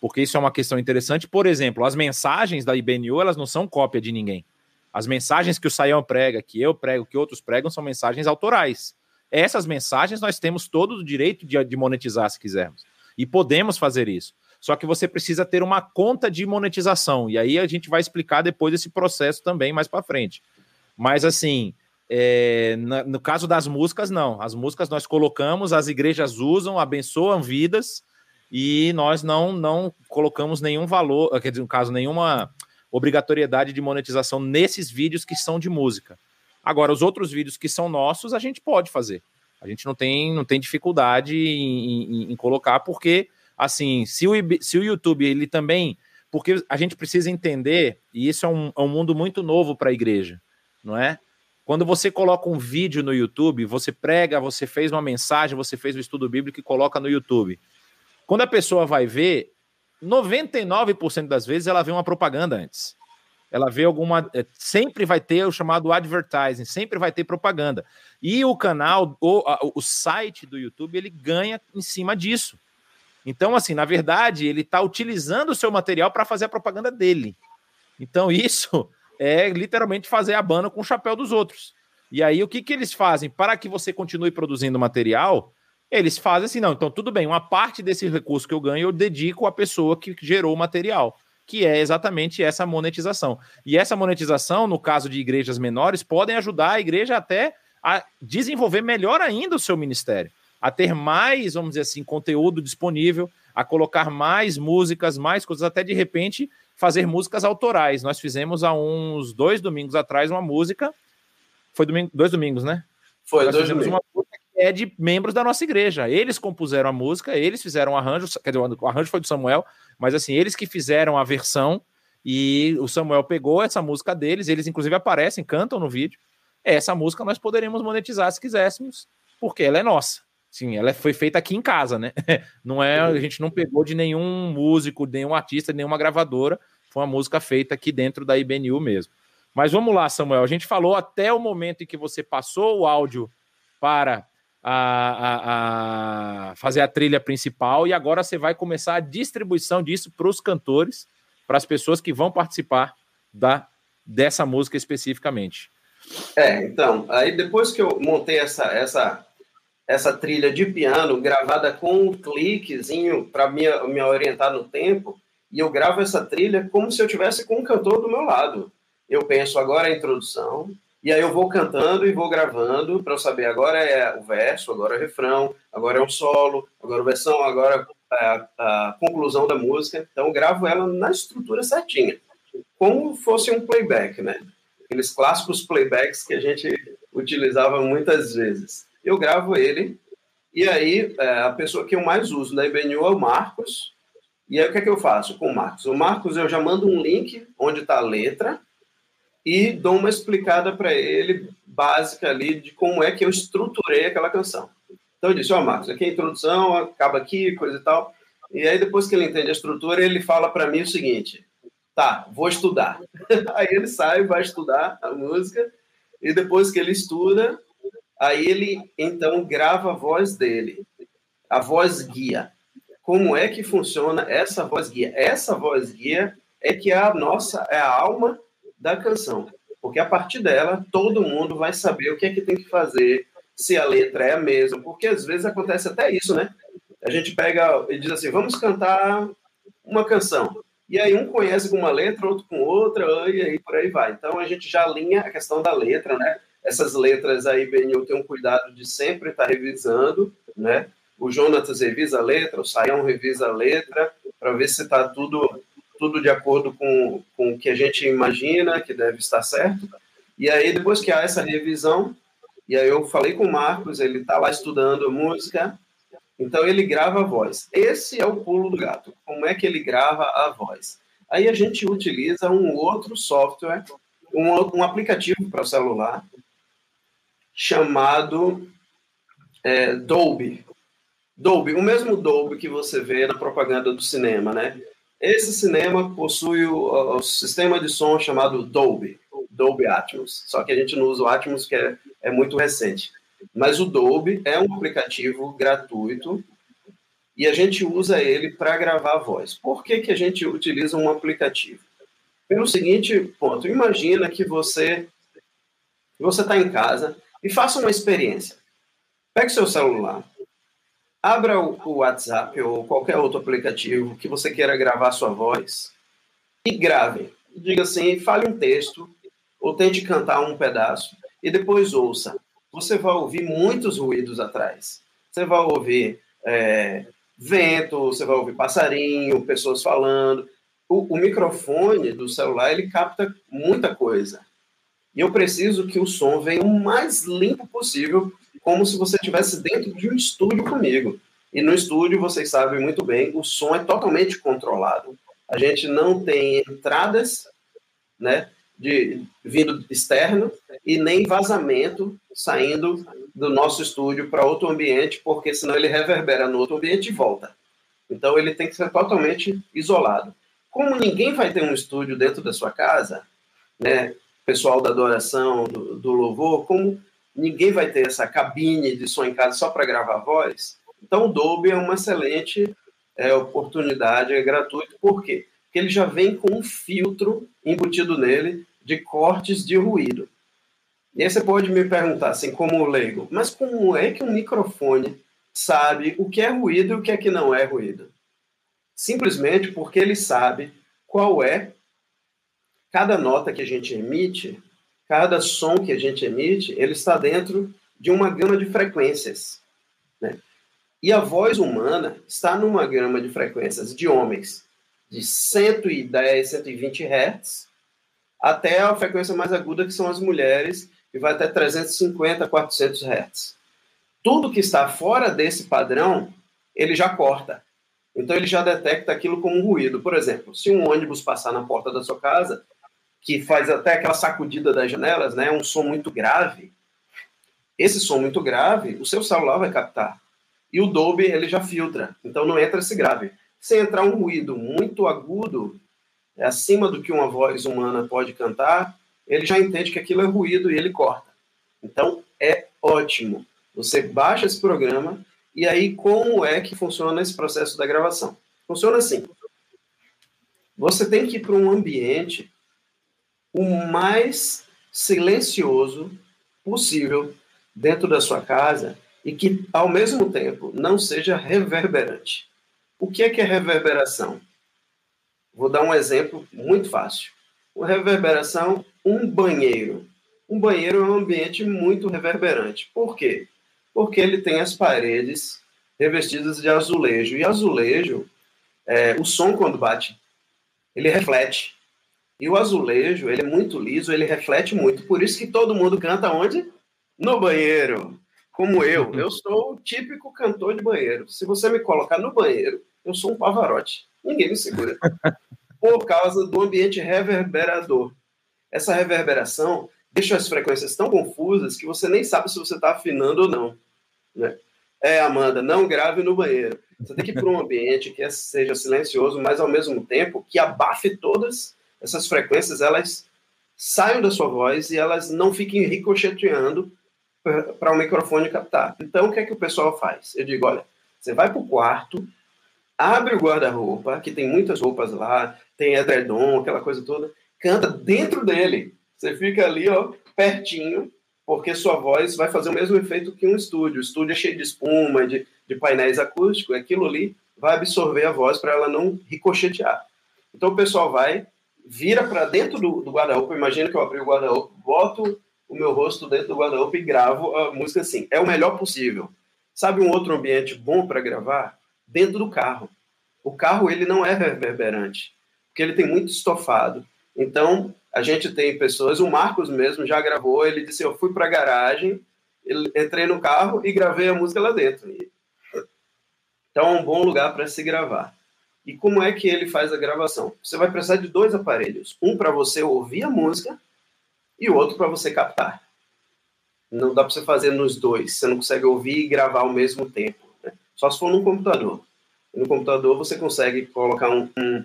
porque isso é uma questão interessante. Por exemplo, as mensagens da IBNU elas não são cópia de ninguém. As mensagens que o Saião prega, que eu prego, que outros pregam, são mensagens autorais. Essas mensagens nós temos todo o direito de, de monetizar se quisermos. E podemos fazer isso. Só que você precisa ter uma conta de monetização. E aí a gente vai explicar depois esse processo também mais para frente. Mas assim, é, no caso das músicas, não. As músicas nós colocamos, as igrejas usam, abençoam vidas e nós não não colocamos nenhum valor, quer dizer, no caso, nenhuma obrigatoriedade de monetização nesses vídeos que são de música. Agora, os outros vídeos que são nossos, a gente pode fazer. A gente não tem, não tem dificuldade em, em, em colocar, porque, assim, se o, se o YouTube, ele também. Porque a gente precisa entender, e isso é um, é um mundo muito novo para a igreja, não é? Quando você coloca um vídeo no YouTube, você prega, você fez uma mensagem, você fez o um estudo bíblico e coloca no YouTube. Quando a pessoa vai ver, 99% das vezes ela vê uma propaganda antes. Ela vê alguma. É, sempre vai ter o chamado advertising, sempre vai ter propaganda. E o canal, o, o site do YouTube, ele ganha em cima disso. Então, assim, na verdade, ele está utilizando o seu material para fazer a propaganda dele. Então, isso é literalmente fazer a banda com o chapéu dos outros. E aí, o que, que eles fazem? Para que você continue produzindo material, eles fazem assim, não, então tudo bem, uma parte desse recurso que eu ganho eu dedico à pessoa que gerou o material, que é exatamente essa monetização. E essa monetização, no caso de igrejas menores, podem ajudar a igreja até a desenvolver melhor ainda o seu ministério, a ter mais, vamos dizer assim, conteúdo disponível, a colocar mais músicas, mais coisas, até de repente fazer músicas autorais. Nós fizemos há uns dois domingos atrás uma música, foi domingo, dois domingos, né? Foi, Nós dois domingos. É de membros da nossa igreja. Eles compuseram a música, eles fizeram o arranjo, quer dizer, o arranjo foi do Samuel, mas assim, eles que fizeram a versão e o Samuel pegou essa música deles, eles inclusive aparecem, cantam no vídeo. Essa música nós poderíamos monetizar se quiséssemos, porque ela é nossa. Sim, ela foi feita aqui em casa, né? Não é, a gente não pegou de nenhum músico, nenhum artista, nenhuma gravadora. Foi uma música feita aqui dentro da IBNU mesmo. Mas vamos lá, Samuel. A gente falou até o momento em que você passou o áudio para a, a, fazer a trilha principal e agora você vai começar a distribuição disso para os cantores, para as pessoas que vão participar da dessa música especificamente. É, então, aí depois que eu montei essa essa essa trilha de piano gravada com um cliquezinho para me, me orientar no tempo, e eu gravo essa trilha como se eu tivesse com um cantor do meu lado. Eu penso agora a introdução, e aí eu vou cantando e vou gravando para eu saber agora é o verso, agora é o refrão, agora é um solo, agora a versão, agora é a, a conclusão da música. Então eu gravo ela na estrutura certinha, como fosse um playback, né? Aqueles clássicos playbacks que a gente utilizava muitas vezes. Eu gravo ele e aí é, a pessoa que eu mais uso na IBNU é o Marcos. E aí o que é que eu faço com o Marcos? O Marcos eu já mando um link onde está a letra e dou uma explicada para ele básica ali de como é que eu estruturei aquela canção. Então eu disse, ó, oh, Marcos, aqui é a introdução, acaba aqui, coisa e tal. E aí depois que ele entende a estrutura, ele fala para mim o seguinte: "Tá, vou estudar". aí ele sai, vai estudar a música e depois que ele estuda, aí ele então grava a voz dele, a voz guia. como é que funciona essa voz guia. Essa voz guia é que é a nossa, é a alma da canção. Porque a partir dela, todo mundo vai saber o que é que tem que fazer, se a letra é a mesma. Porque às vezes acontece até isso, né? A gente pega e diz assim: vamos cantar uma canção. E aí um conhece com uma letra, outro com outra, e aí por aí vai. Então a gente já alinha a questão da letra, né? Essas letras aí, Benil tem um cuidado de sempre estar revisando, né? O Jonatas revisa a letra, o Saião revisa a letra, para ver se está tudo, tudo de acordo com, com o que a gente imagina que deve estar certo. E aí, depois que há essa revisão, e aí eu falei com o Marcos, ele está lá estudando música, então ele grava a voz. Esse é o pulo do gato. Como é que ele grava a voz? Aí a gente utiliza um outro software, um, um aplicativo para o celular chamado é, Dolby. Dolby, o mesmo Dolby que você vê na propaganda do cinema, né? Esse cinema possui o, o sistema de som chamado Dolby, Dolby Atmos. Só que a gente não usa o Atmos, que é, é muito recente. Mas o Dolby é um aplicativo gratuito e a gente usa ele para gravar voz. Por que, que a gente utiliza um aplicativo? Pelo seguinte ponto, imagina que você você está em casa e faça uma experiência. Pegue seu celular, abra o WhatsApp ou qualquer outro aplicativo que você queira gravar sua voz e grave. Diga assim, fale um texto ou tente cantar um pedaço e depois ouça você vai ouvir muitos ruídos atrás. Você vai ouvir é, vento, você vai ouvir passarinho, pessoas falando. O, o, microfone do celular ele capta muita coisa. E eu preciso que o som venha o mais limpo possível, como se você estivesse dentro de um estúdio comigo. E no estúdio, vocês sabem muito bem, o som é totalmente controlado. A gente não tem entradas, né? de vindo externo e nem vazamento saindo do nosso estúdio para outro ambiente, porque senão ele reverbera no outro ambiente e volta. Então ele tem que ser totalmente isolado. Como ninguém vai ter um estúdio dentro da sua casa, né, pessoal da adoração, do, do louvor, como ninguém vai ter essa cabine de som em casa só para gravar voz, então o Dolby é uma excelente é, oportunidade, é gratuito. Por quê? Porque ele já vem com um filtro embutido nele de cortes de ruído. E aí você pode me perguntar, assim, como leigo, mas como é que um microfone sabe o que é ruído e o que é que não é ruído? Simplesmente porque ele sabe qual é cada nota que a gente emite, cada som que a gente emite, ele está dentro de uma gama de frequências. Né? E a voz humana está numa gama de frequências de homens de 110, 120 Hz até a frequência mais aguda, que são as mulheres, e vai até 350, 400 Hz. Tudo que está fora desse padrão, ele já corta. Então, ele já detecta aquilo como um ruído. Por exemplo, se um ônibus passar na porta da sua casa, que faz até aquela sacudida das janelas, né, um som muito grave, esse som muito grave, o seu celular vai captar. E o Dolby, ele já filtra. Então, não entra esse grave. Se entrar um ruído muito agudo, é acima do que uma voz humana pode cantar, ele já entende que aquilo é ruído e ele corta. Então, é ótimo. Você baixa esse programa e aí como é que funciona esse processo da gravação? Funciona assim. Você tem que ir para um ambiente o mais silencioso possível dentro da sua casa e que, ao mesmo tempo, não seja reverberante. O que é que é reverberação? Vou dar um exemplo muito fácil. Uma reverberação, um banheiro. Um banheiro é um ambiente muito reverberante. Por quê? Porque ele tem as paredes revestidas de azulejo. E azulejo, é, o som quando bate, ele reflete. E o azulejo, ele é muito liso, ele reflete muito. Por isso que todo mundo canta onde? No banheiro. Como eu. Eu sou o típico cantor de banheiro. Se você me colocar no banheiro, eu sou um pavarote. Ninguém me segura. Por causa do ambiente reverberador. Essa reverberação deixa as frequências tão confusas que você nem sabe se você está afinando ou não. Né? É, Amanda, não grave no banheiro. Você tem que ir para um ambiente que seja silencioso, mas ao mesmo tempo que abafe todas essas frequências, elas saiam da sua voz e elas não fiquem ricocheteando para o microfone captar. Então, o que é que o pessoal faz? Eu digo, olha, você vai para o quarto, abre o guarda-roupa, que tem muitas roupas lá, tem edredom, aquela coisa toda, canta dentro dele. Você fica ali, ó, pertinho, porque sua voz vai fazer o mesmo efeito que um estúdio. O estúdio é cheio de espuma, de, de painéis acústicos, aquilo ali vai absorver a voz para ela não ricochetear. Então o pessoal vai, vira para dentro do, do guarda-roupa, imagina que eu abri o guarda-roupa, boto o meu rosto dentro do guarda-roupa e gravo a música assim. É o melhor possível. Sabe um outro ambiente bom para gravar? Dentro do carro. O carro ele não é reverberante, porque ele tem muito estofado. Então, a gente tem pessoas, o Marcos mesmo já gravou, ele disse, eu fui para a garagem, entrei no carro e gravei a música lá dentro. Então, é um bom lugar para se gravar. E como é que ele faz a gravação? Você vai precisar de dois aparelhos. Um para você ouvir a música e o outro para você captar. Não dá para você fazer nos dois. Você não consegue ouvir e gravar ao mesmo tempo. Né? Só se for no computador. No computador você consegue colocar um, um,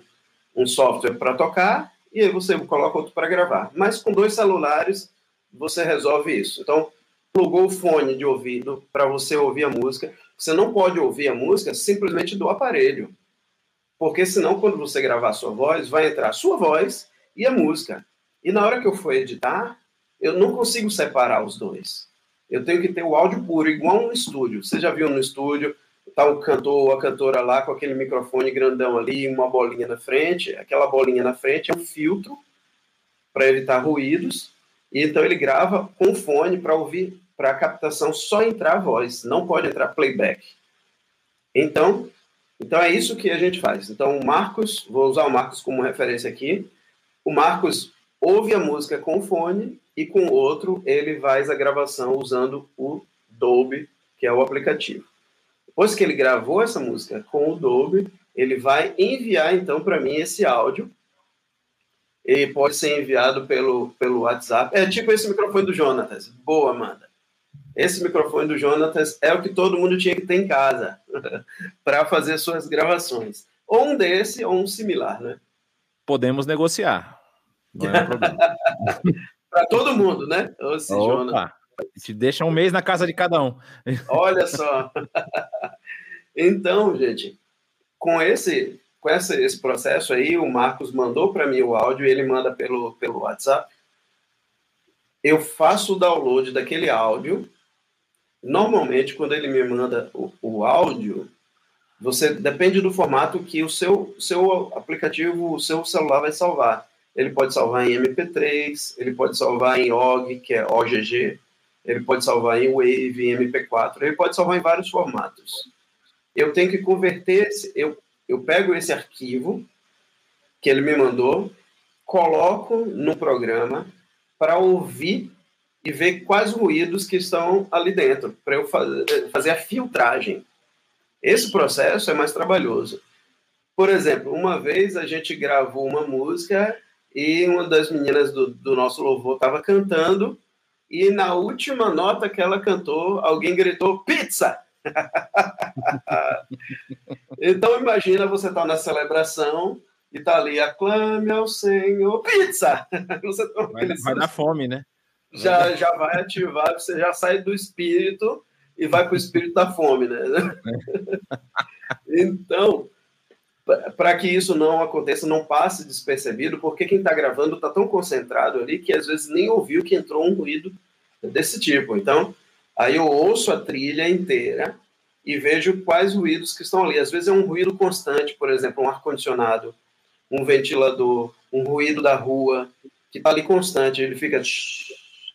um software para tocar e aí você coloca outro para gravar. Mas com dois celulares você resolve isso. Então, plugou o fone de ouvido para você ouvir a música. Você não pode ouvir a música simplesmente do aparelho. Porque senão, quando você gravar sua voz, vai entrar sua voz e a música. E na hora que eu for editar, eu não consigo separar os dois. Eu tenho que ter o áudio puro, igual no estúdio. Você já viu no estúdio, tá o cantor ou a cantora lá com aquele microfone grandão ali, uma bolinha na frente. Aquela bolinha na frente é um filtro para evitar ruídos. E então ele grava com fone para ouvir, para a captação só entrar a voz, não pode entrar playback. Então, então é isso que a gente faz. Então o Marcos, vou usar o Marcos como referência aqui. O Marcos ouve a música com fone e com outro ele faz a gravação usando o Dolby, que é o aplicativo. Depois que ele gravou essa música com o Dolby, ele vai enviar então para mim esse áudio. E pode ser enviado pelo, pelo WhatsApp. É tipo esse microfone do Jonatas. Boa, Amanda. Esse microfone do Jonatas é o que todo mundo tinha que ter em casa para fazer suas gravações. Ou um desse, ou um similar, né? Podemos negociar. Não é um problema. para todo mundo, né? Esse Opa, te deixa um mês na casa de cada um. Olha só. então, gente, com esse com esse, esse processo aí, o Marcos mandou para mim o áudio e ele manda pelo, pelo WhatsApp. Eu faço o download daquele áudio Normalmente, quando ele me manda o, o áudio, você depende do formato que o seu, seu aplicativo, o seu celular vai salvar. Ele pode salvar em MP3, ele pode salvar em OG, que é OGG, ele pode salvar em Wave, em MP4, ele pode salvar em vários formatos. Eu tenho que converter, esse, eu, eu pego esse arquivo que ele me mandou, coloco no programa para ouvir e ver quais ruídos que estão ali dentro, para eu fazer, fazer a filtragem. Esse processo é mais trabalhoso. Por exemplo, uma vez a gente gravou uma música e uma das meninas do, do nosso louvor estava cantando e na última nota que ela cantou, alguém gritou pizza. então imagina você tá na celebração e tá ali aclame ao Senhor pizza. Tá vai, vai dar fome, né? Já, já vai ativar, você já sai do espírito e vai para o espírito da fome, né? então, para que isso não aconteça, não passe despercebido, porque quem está gravando está tão concentrado ali que às vezes nem ouviu que entrou um ruído desse tipo. Então, aí eu ouço a trilha inteira e vejo quais ruídos que estão ali. Às vezes é um ruído constante, por exemplo, um ar-condicionado, um ventilador, um ruído da rua, que está ali constante, ele fica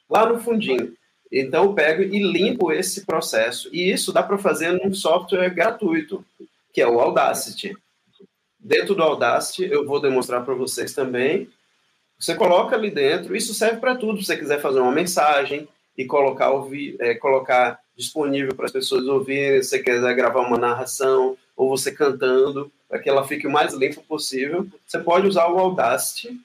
lá no fundinho. Então, eu pego e limpo esse processo. E isso dá para fazer num software gratuito, que é o Audacity. Dentro do Audacity, eu vou demonstrar para vocês também. Você coloca ali dentro, isso serve para tudo. Se você quiser fazer uma mensagem e colocar, ouvir, é, colocar disponível para as pessoas ouvirem, se você quiser gravar uma narração, ou você cantando, para que ela fique o mais limpa possível, você pode usar o Audacity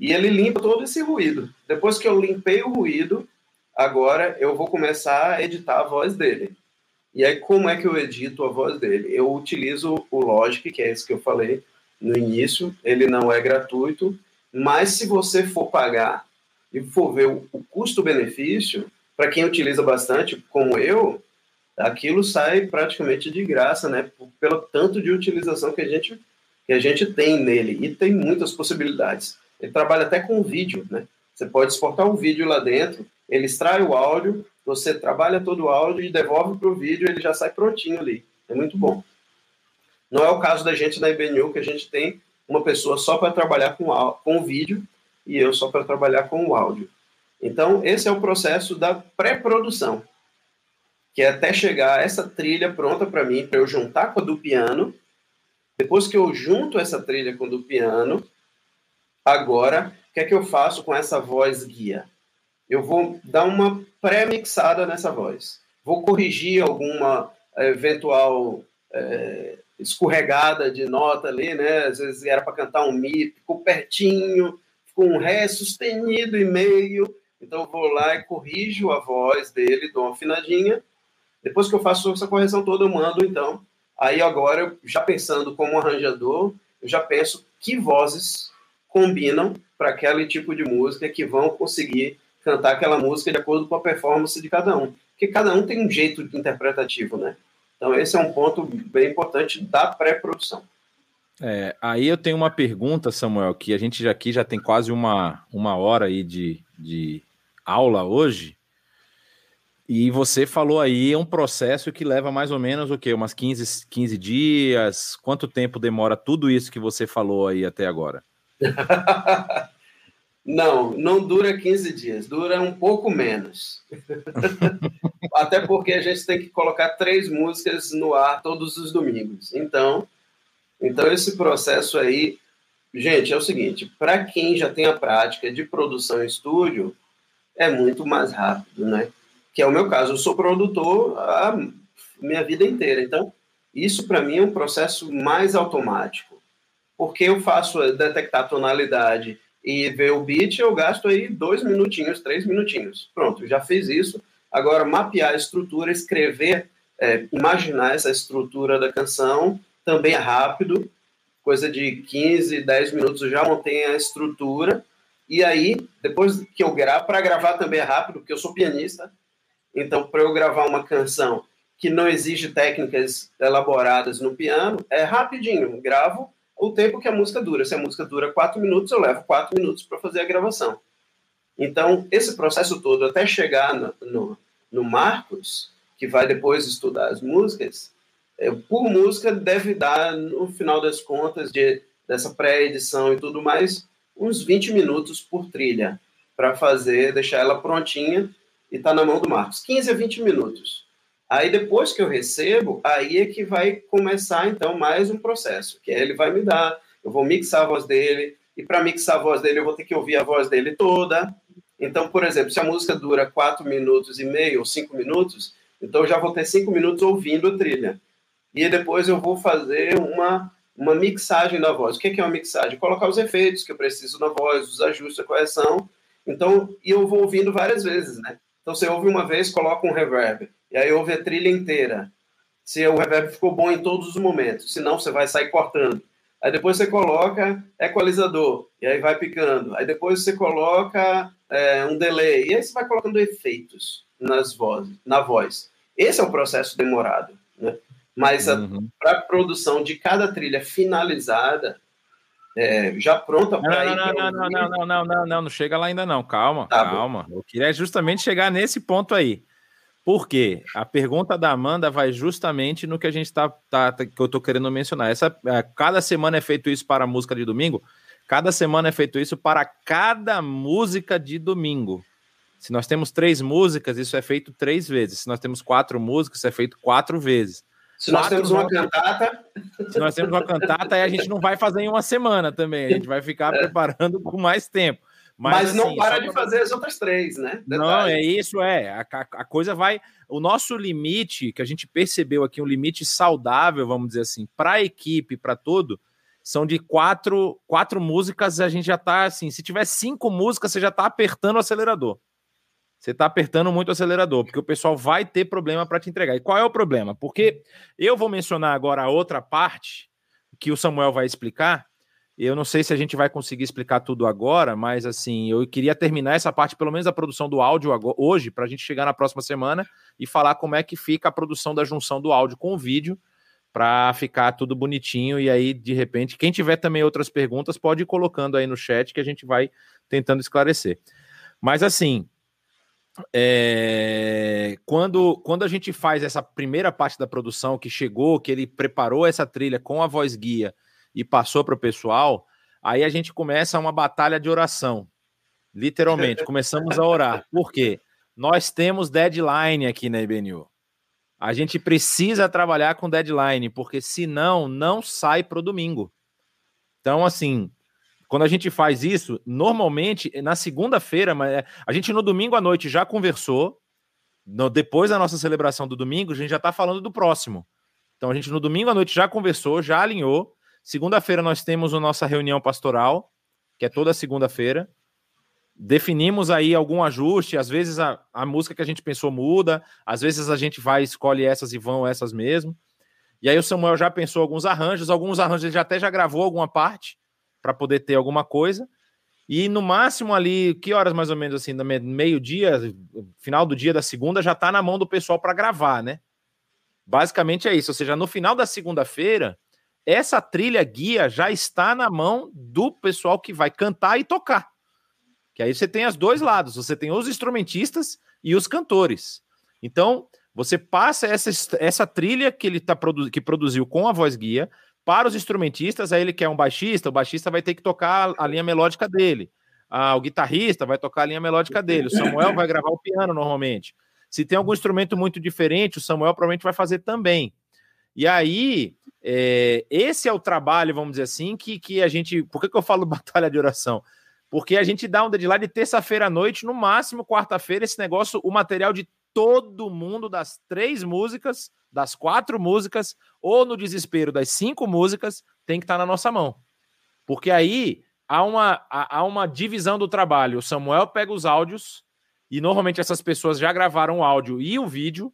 e ele limpa todo esse ruído. Depois que eu limpei o ruído, agora eu vou começar a editar a voz dele. E aí, como é que eu edito a voz dele? Eu utilizo o Logic, que é esse que eu falei no início. Ele não é gratuito, mas se você for pagar e for ver o, custo-benefício, para quem utiliza bastante, como eu, aquilo sai praticamente de graça, né? Pelo tanto de utilização que a gente que a gente tem nele e tem muitas possibilidades. Ele trabalha até com vídeo, né? Você pode exportar um vídeo lá dentro, ele extrai o áudio, você trabalha todo o áudio e devolve para o vídeo, ele já sai prontinho ali. É muito bom. Não é o caso da gente na IBNU, que a gente tem uma pessoa só para trabalhar com, com o vídeo e eu só para trabalhar com o áudio. Então, esse é o processo da pré-produção, que é até chegar essa trilha pronta para mim, para eu juntar com a do piano. Depois que eu junto essa trilha com a do piano, agora, o que é que eu faço com essa voz guia? Eu vou dar uma pré-mixada nessa voz. Vou corrigir alguma eventual é, escorregada de nota ali, né? Às vezes era para cantar um mi, ficou pertinho, ficou um ré sustenido e meio. Então eu vou lá e corrijo a voz dele, dou uma afinadinha. Depois que eu faço essa correção toda, eu mando então. Aí agora, já pensando como arranjador, eu já penso que vozes combinam para aquele tipo de música que vão conseguir cantar aquela música de acordo com a performance de cada um. Porque cada um tem um jeito interpretativo, né? Então, esse é um ponto bem importante da pré-produção. É, aí eu tenho uma pergunta, Samuel, que a gente já aqui já tem quase uma, uma hora aí de, de aula hoje. E você falou aí é um processo que leva mais ou menos o quê? Umas 15, 15 dias? Quanto tempo demora tudo isso que você falou aí até agora? Não, não dura 15 dias, dura um pouco menos. Até porque a gente tem que colocar três músicas no ar todos os domingos. Então, então esse processo aí, gente, é o seguinte: para quem já tem a prática de produção em estúdio, é muito mais rápido, né? Que é o meu caso. Eu sou produtor a minha vida inteira. Então, isso para mim é um processo mais automático. Porque eu faço detectar tonalidade e ver o beat, eu gasto aí dois minutinhos, três minutinhos. Pronto, já fiz isso. Agora, mapear a estrutura, escrever, é, imaginar essa estrutura da canção, também é rápido, coisa de 15, 10 minutos eu já montei a estrutura. E aí, depois que eu gravo, para gravar também é rápido, porque eu sou pianista. Então, para eu gravar uma canção que não exige técnicas elaboradas no piano, é rapidinho. Gravo, o tempo que a música dura. Se a música dura quatro minutos, eu levo quatro minutos para fazer a gravação. Então, esse processo todo, até chegar no, no, no Marcos, que vai depois estudar as músicas, é, por música deve dar, no final das contas, de, dessa pré-edição e tudo mais, uns 20 minutos por trilha, para fazer, deixar ela prontinha e tá na mão do Marcos. 15 a 20 minutos. Aí depois que eu recebo, aí é que vai começar então mais um processo, que ele vai me dar, eu vou mixar a voz dele, e para mixar a voz dele eu vou ter que ouvir a voz dele toda. Então, por exemplo, se a música dura quatro minutos e meio ou cinco minutos, então eu já vou ter cinco minutos ouvindo a trilha. E depois eu vou fazer uma, uma mixagem da voz. O é, que é uma mixagem? Colocar os efeitos que eu preciso na voz, os ajustes, a correção. Então, e eu vou ouvindo várias vezes, né? Então, você ouve uma vez, coloca um reverb e aí ouve a trilha inteira. Se o reverb ficou bom em todos os momentos, senão você vai sair cortando. Aí depois você coloca equalizador, e aí vai picando. Aí depois você coloca é, um delay, e aí você vai colocando efeitos nas vozes, na voz. Esse é o processo demorado, né? Mas uhum. para a produção de cada trilha finalizada, é, já pronta para ir. Não, não, não, não, não, não, não, não, não, chega lá ainda não, calma, tá calma. Bom. Eu queria justamente chegar nesse ponto aí. Por quê? A pergunta da Amanda vai justamente no que a gente está, tá, tá, que eu estou querendo mencionar. Essa, é, cada semana é feito isso para a música de domingo, cada semana é feito isso para cada música de domingo. Se nós temos três músicas, isso é feito três vezes. Se nós temos quatro músicas, isso é feito quatro vezes. Se nós temos uma cantata. Se nós temos uma cantata, aí a gente não vai fazer em uma semana também. A gente vai ficar preparando com mais tempo. Mas, Mas não assim, para de fazer as outras três, né? Detalhe. Não, é isso, é. A, a, coisa vai. O nosso limite, que a gente percebeu aqui, um limite saudável, vamos dizer assim, para a equipe, para tudo, são de quatro, quatro músicas. A gente já tá assim. Se tiver cinco músicas, você já tá apertando o acelerador. Você tá apertando muito o acelerador, porque o pessoal vai ter problema para te entregar. E qual é o problema? Porque eu vou mencionar agora a outra parte que o Samuel vai explicar Eu não sei se a gente vai conseguir explicar tudo agora, mas assim, eu queria terminar essa parte, pelo menos a produção do áudio agora, hoje, para a gente chegar na próxima semana e falar como é que fica a produção da junção do áudio com o vídeo, para ficar tudo bonitinho. E aí, de repente, quem tiver também outras perguntas, pode ir colocando aí no chat que a gente vai tentando esclarecer. Mas assim, é... quando, quando a gente faz essa primeira parte da produção que chegou, que ele preparou essa trilha com a voz guia e passou para o pessoal, aí a gente começa uma batalha de oração. Literalmente, começamos a orar. Por quê? Nós temos deadline aqui na IBNU. A gente precisa trabalhar com deadline, porque senão não sai para o domingo. Então, assim, quando a gente faz isso, normalmente na segunda-feira, é, a gente no domingo à noite já conversou. No, depois da nossa celebração do domingo, a gente já está falando do próximo. Então a gente no domingo à noite já conversou, já alinhou. Segunda-feira nós temos a nossa reunião pastoral, que é toda segunda-feira. Definimos aí algum ajuste, às vezes a, a música que a gente pensou muda, às vezes a gente vai, escolhe essas e vão essas mesmo. E aí o Samuel já pensou alguns arranjos, alguns arranjos ele já até já gravou alguma parte para poder ter alguma coisa. E no máximo ali, que horas mais ou menos assim, meio-dia, final do dia da segunda, já está na mão do pessoal para gravar, né? Basicamente é isso. Ou seja, no final da segunda-feira, essa trilha guia já está na mão do pessoal que vai cantar e tocar. Que aí você tem os dois lados, você tem os instrumentistas e os cantores. Então, você passa essa, essa trilha que ele tá produ que produziu com a voz guia para os instrumentistas, aí ele quer um baixista, o baixista vai ter que tocar a linha melódica dele. Ah, o guitarrista vai tocar a linha melódica dele. O Samuel vai gravar o piano normalmente. Se tem algum instrumento muito diferente, o Samuel provavelmente vai fazer também. E aí, é, esse é o trabalho, vamos dizer assim, que, que a gente. Por que, que eu falo batalha de oração? Porque a gente dá um deadline de terça-feira à noite, no máximo quarta-feira, esse negócio, o material de todo mundo das três músicas, das quatro músicas, ou no desespero das cinco músicas, tem que estar tá na nossa mão. Porque aí há uma, há uma divisão do trabalho. O Samuel pega os áudios, e normalmente essas pessoas já gravaram o áudio e o vídeo,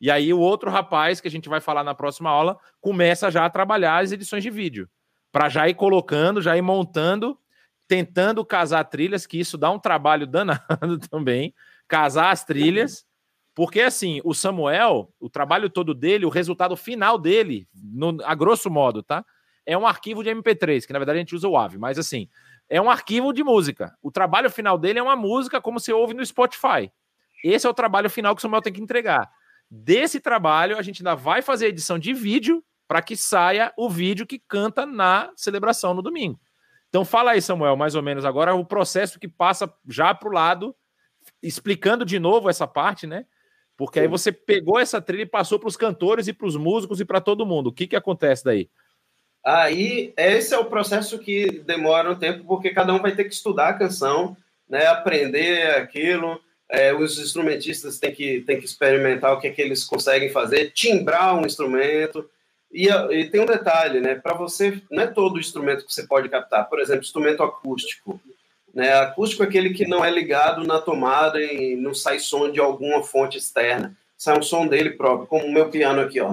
e aí o outro rapaz, que a gente vai falar na próxima aula, começa já a trabalhar as edições de vídeo. Para já ir colocando, já ir montando, tentando casar trilhas, que isso dá um trabalho danado também. Casar as trilhas. Porque, assim, o Samuel, o trabalho todo dele, o resultado final dele, no, a grosso modo, tá? É um arquivo de MP3, que na verdade a gente usa o AVE, mas assim, é um arquivo de música. O trabalho final dele é uma música como se ouve no Spotify. Esse é o trabalho final que o Samuel tem que entregar. Desse trabalho, a gente ainda vai fazer a edição de vídeo para que saia o vídeo que canta na celebração no domingo. Então fala aí, Samuel, mais ou menos agora o processo que passa já para o lado, explicando de novo essa parte, né? Porque aí você pegou essa trilha e passou para os cantores e para os músicos e para todo mundo. O que, que acontece daí? Aí, esse é o processo que demora um tempo, porque cada um vai ter que estudar a canção, né, aprender aquilo, é, os instrumentistas têm que, têm que experimentar o que, é que eles conseguem fazer, timbrar um instrumento. E, e tem um detalhe, né? Para você, não é todo instrumento que você pode captar. Por exemplo, instrumento acústico. Né? Acústico é aquele que não é ligado na tomada e não sai som de alguma fonte externa. Sai um som dele próprio, como o meu piano aqui, ó.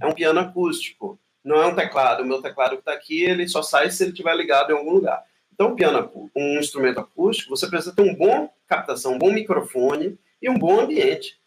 É um piano acústico. Não é um teclado. O meu teclado que está aqui, ele só sai se ele estiver ligado em algum lugar. Então, piano, um instrumento acústico, você precisa ter um bom captação, um bom microfone e um bom ambiente.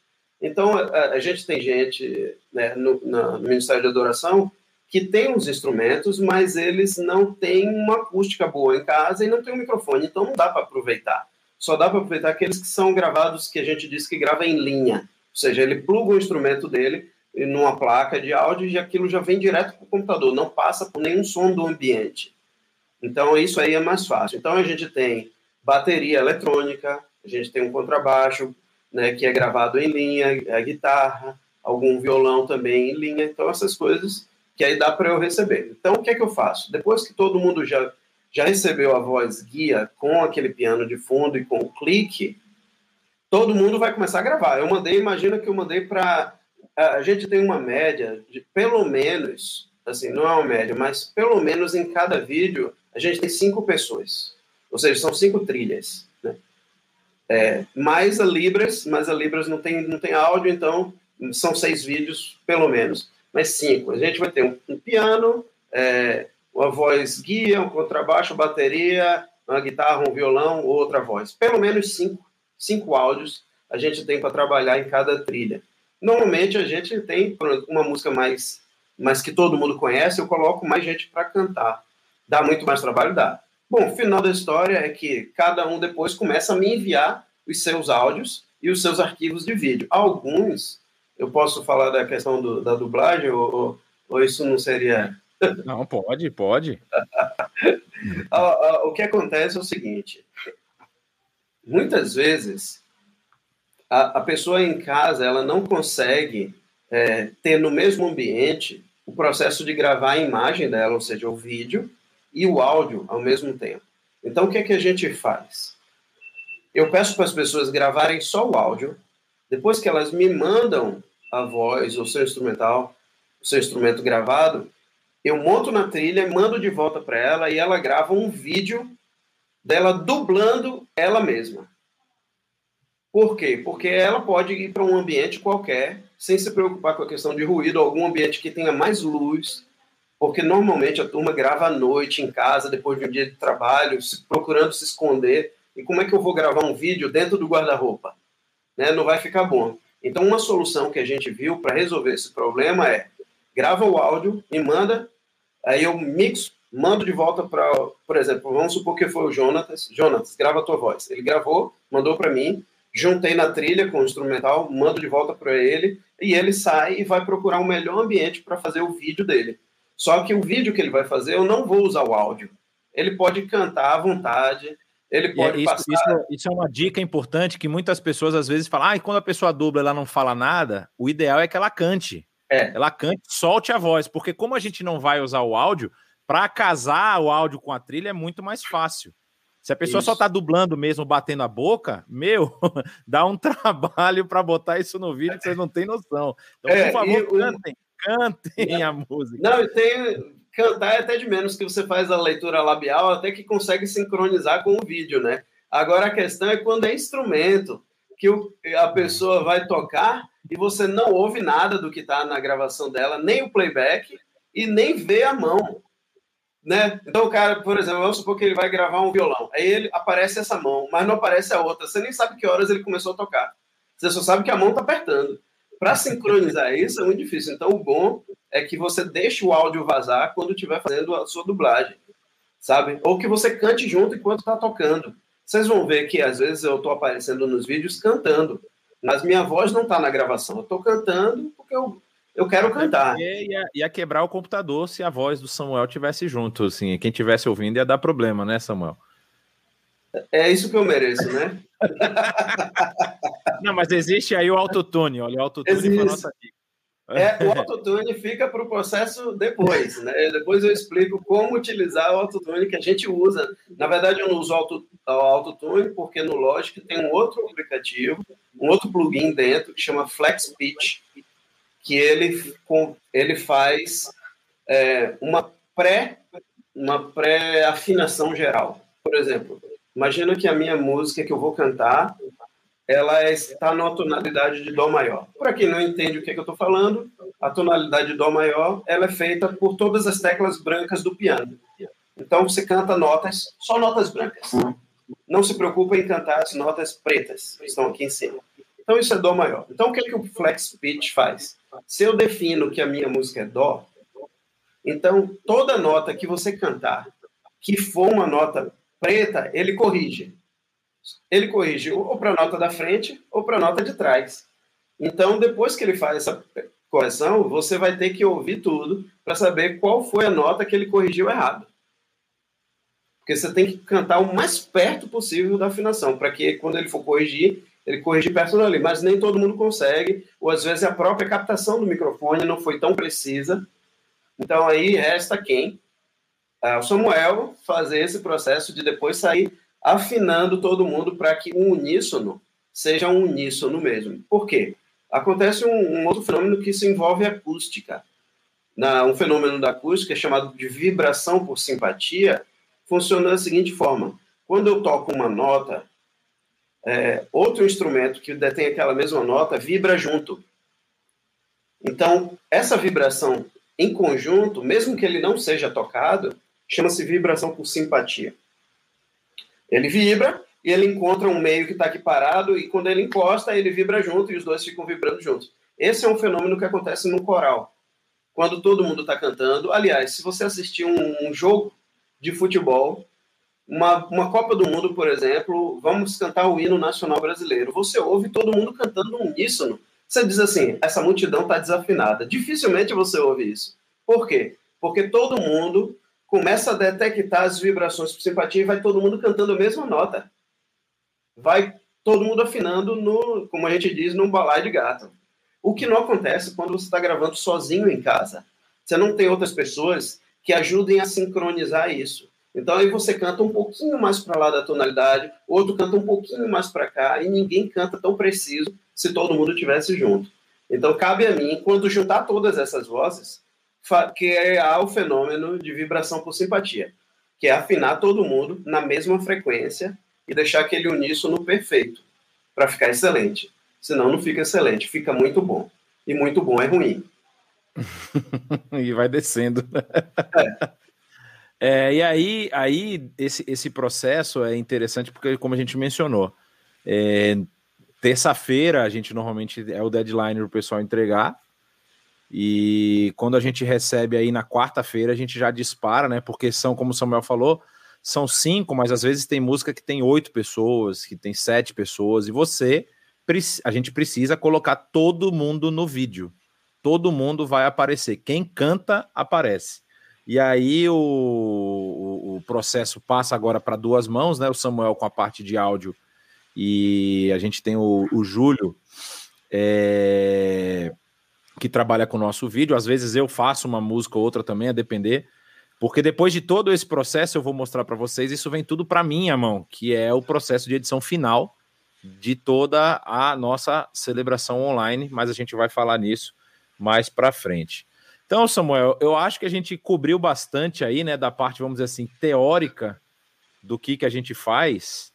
Então, a, a gente tem gente né, no, na, no Ministério de Adoração que tem os instrumentos, mas eles não têm uma acústica boa em casa e não tem um microfone, então não dá para aproveitar. Só dá para aproveitar aqueles que são gravados, que a gente diz que grava em linha. Ou seja, ele pluga o instrumento dele numa placa de áudio e aquilo já vem direto para o computador, não passa por nenhum som do ambiente. Então, isso aí é mais fácil. Então, a gente tem bateria eletrônica, a gente tem um contrabaixo, né, que é gravado em linha, a guitarra, algum violão também em linha. Então, essas coisas que aí dá para eu receber. Então, o que é que eu faço? Depois que todo mundo já, já recebeu a voz guia com aquele piano de fundo e com o clique, todo mundo vai começar a gravar. Eu mandei, imagina que eu mandei para. A gente tem uma média de pelo menos, assim, não é uma média, mas pelo menos em cada vídeo a gente tem cinco pessoas. Ou seja, são cinco trilhas. Né? É, mais a Libras, mas a Libras não tem, não tem áudio, então são seis vídeos, pelo menos. Mas cinco. A gente vai ter um, um piano, é, uma voz guia, um contrabaixo, bateria, uma guitarra, um violão, outra voz. Pelo menos cinco, cinco áudios a gente tem para trabalhar em cada trilha. Normalmente a gente tem uma música mais, mais que todo mundo conhece, eu coloco mais gente para cantar. Dá muito mais trabalho? Dá. Bom, o final da história é que cada um depois começa a me enviar os seus áudios e os seus arquivos de vídeo. Alguns, eu posso falar da questão do, da dublagem, ou, ou isso não seria. Não, pode, pode. o que acontece é o seguinte: muitas vezes a, a pessoa em casa ela não consegue é, ter no mesmo ambiente o processo de gravar a imagem dela, ou seja, o vídeo e o áudio ao mesmo tempo. Então, o que é que a gente faz? Eu peço para as pessoas gravarem só o áudio, depois que elas me mandam a voz, o seu instrumental, o seu instrumento gravado, eu monto na trilha, mando de volta para ela e ela grava um vídeo dela dublando ela mesma. Por quê? Porque ela pode ir para um ambiente qualquer, sem se preocupar com a questão de ruído, algum ambiente que tenha mais luz, porque normalmente a turma grava à noite em casa, depois de um dia de trabalho, procurando se esconder. E como é que eu vou gravar um vídeo dentro do guarda-roupa? Né? Não vai ficar bom. Então, uma solução que a gente viu para resolver esse problema é grava o áudio e manda, aí eu mixo, mando de volta para, por exemplo, vamos supor que foi o Jonatas. Jonatas, grava a tua voz. Ele gravou, mandou para mim, juntei na trilha com o instrumental, mando de volta para ele e ele sai e vai procurar um melhor ambiente para fazer o vídeo dele. Só que o vídeo que ele vai fazer, eu não vou usar o áudio. Ele pode cantar à vontade, ele pode isso, passar... Isso, isso, é uma dica importante que muitas pessoas às vezes falam, ah, e quando a pessoa dubla ela não fala nada, o ideal é que ela cante. É. Ela cante, solte a voz, porque como a gente não vai usar o áudio, para casar o áudio com a trilha é muito mais fácil. Se a pessoa isso. só tá dublando mesmo, batendo a boca, meu, dá um trabalho para botar isso no vídeo que vocês não têm noção. Então, é, por favor, cantem, cantem a música. Não, tem. Cantar é até de menos que você faz a leitura labial, até que consegue sincronizar com o vídeo, né? Agora a questão é quando é instrumento, que a pessoa vai tocar e você não ouve nada do que está na gravação dela, nem o playback e nem vê a mão né? Então o cara, por exemplo, vamos supor que ele vai gravar um violão. Aí ele aparece essa mão, mas não aparece a outra. Você nem sabe que horas ele começou a tocar. Você só sabe que a mão está apertando. Para sincronizar isso é muito difícil. Então o bom é que você deixe o áudio vazar quando estiver fazendo a sua dublagem, sabe? Ou que você cante junto enquanto está tocando. Vocês vão ver que às vezes eu estou aparecendo nos vídeos cantando, mas minha voz não está na gravação. Eu estou cantando porque eu eu quero cantar. Ia, ia, quebrar o computador se a voz do Samuel tivesse junto, assim. Quem tivesse ouvindo ia dar problema, né, Samuel? É isso que eu mereço, né? Não, mas existe aí o autotune, olha, o autotune foi a nossa dica. É, o autotune fica para o processo depois, né? Depois eu explico como utilizar o autotune que a gente usa. Na verdade, eu não uso o autotune porque no Logic tem um outro aplicativo, um outro plugin dentro que chama Flex Pitch, que ele, ele faz é, uma pré uma pré-afinação geral. Por exemplo, imagina que a minha música que eu vou cantar, ela está na tonalidade de Dó maior. Para quem não entende o que, é que eu estou falando, a tonalidade de Dó maior ela é feita por todas as teclas brancas do piano. Então você canta notas, só notas brancas. Não se preocupe em cantar as notas pretas que estão aqui em cima. Então isso é Dó maior. Então o que, é que o flex pitch faz? Se eu defino que a minha música é Dó, então toda nota que você cantar que for uma nota preta, ele corrige. Ele corrige ou para a nota da frente ou para a nota de trás. Então, depois que ele faz essa correção, você vai ter que ouvir tudo para saber qual foi a nota que ele corrigiu errado. Porque você tem que cantar o mais perto possível da afinação, para que quando ele for corrigir, ele corrige perto dali, mas nem todo mundo consegue, ou às vezes a própria captação do microfone não foi tão precisa. Então aí resta quem? Ah, o Samuel fazer esse processo de depois sair afinando todo mundo para que o uníssono seja um uníssono mesmo. Por quê? Acontece um, um outro fenômeno que se envolve acústica. Na, um fenômeno da acústica chamado de vibração por simpatia funciona da seguinte forma: quando eu toco uma nota é, outro instrumento que detém aquela mesma nota vibra junto. Então, essa vibração em conjunto, mesmo que ele não seja tocado, chama-se vibração por simpatia. Ele vibra e ele encontra um meio que está aqui parado, e quando ele encosta, ele vibra junto e os dois ficam vibrando juntos. Esse é um fenômeno que acontece no coral. Quando todo mundo está cantando. Aliás, se você assistir um, um jogo de futebol, uma, uma Copa do Mundo, por exemplo, vamos cantar o hino nacional brasileiro. Você ouve todo mundo cantando um uníssono. Você diz assim: essa multidão está desafinada. Dificilmente você ouve isso. Por quê? Porque todo mundo começa a detectar as vibrações por simpatia e vai todo mundo cantando a mesma nota. Vai todo mundo afinando no, como a gente diz, num balai de gato. O que não acontece quando você está gravando sozinho em casa. Você não tem outras pessoas que ajudem a sincronizar isso. Então aí você canta um pouquinho mais para lá da tonalidade, outro canta um pouquinho mais para cá, e ninguém canta tão preciso se todo mundo tivesse junto. Então cabe a mim, quando juntar todas essas vozes, criar o fenômeno de vibração por simpatia, que é afinar todo mundo na mesma frequência e deixar aquele uníssono perfeito para ficar excelente. Senão não fica excelente, fica muito bom. E muito bom é ruim. e vai descendo. É. É, e aí, aí esse, esse processo é interessante porque, como a gente mencionou, é, terça-feira a gente normalmente é o deadline para o pessoal entregar. E quando a gente recebe aí na quarta-feira, a gente já dispara, né? Porque são, como o Samuel falou, são cinco, mas às vezes tem música que tem oito pessoas, que tem sete pessoas, e você, a gente precisa colocar todo mundo no vídeo. Todo mundo vai aparecer. Quem canta, aparece. E aí o, o, o processo passa agora para duas mãos, né? O Samuel com a parte de áudio e a gente tem o, o Júlio é, que trabalha com o nosso vídeo. Às vezes eu faço uma música ou outra também, a depender. Porque depois de todo esse processo, eu vou mostrar para vocês, isso vem tudo para minha mão, que é o processo de edição final de toda a nossa celebração online, mas a gente vai falar nisso mais para frente. Então, Samuel, eu acho que a gente cobriu bastante aí, né, da parte, vamos dizer assim, teórica do que, que a gente faz.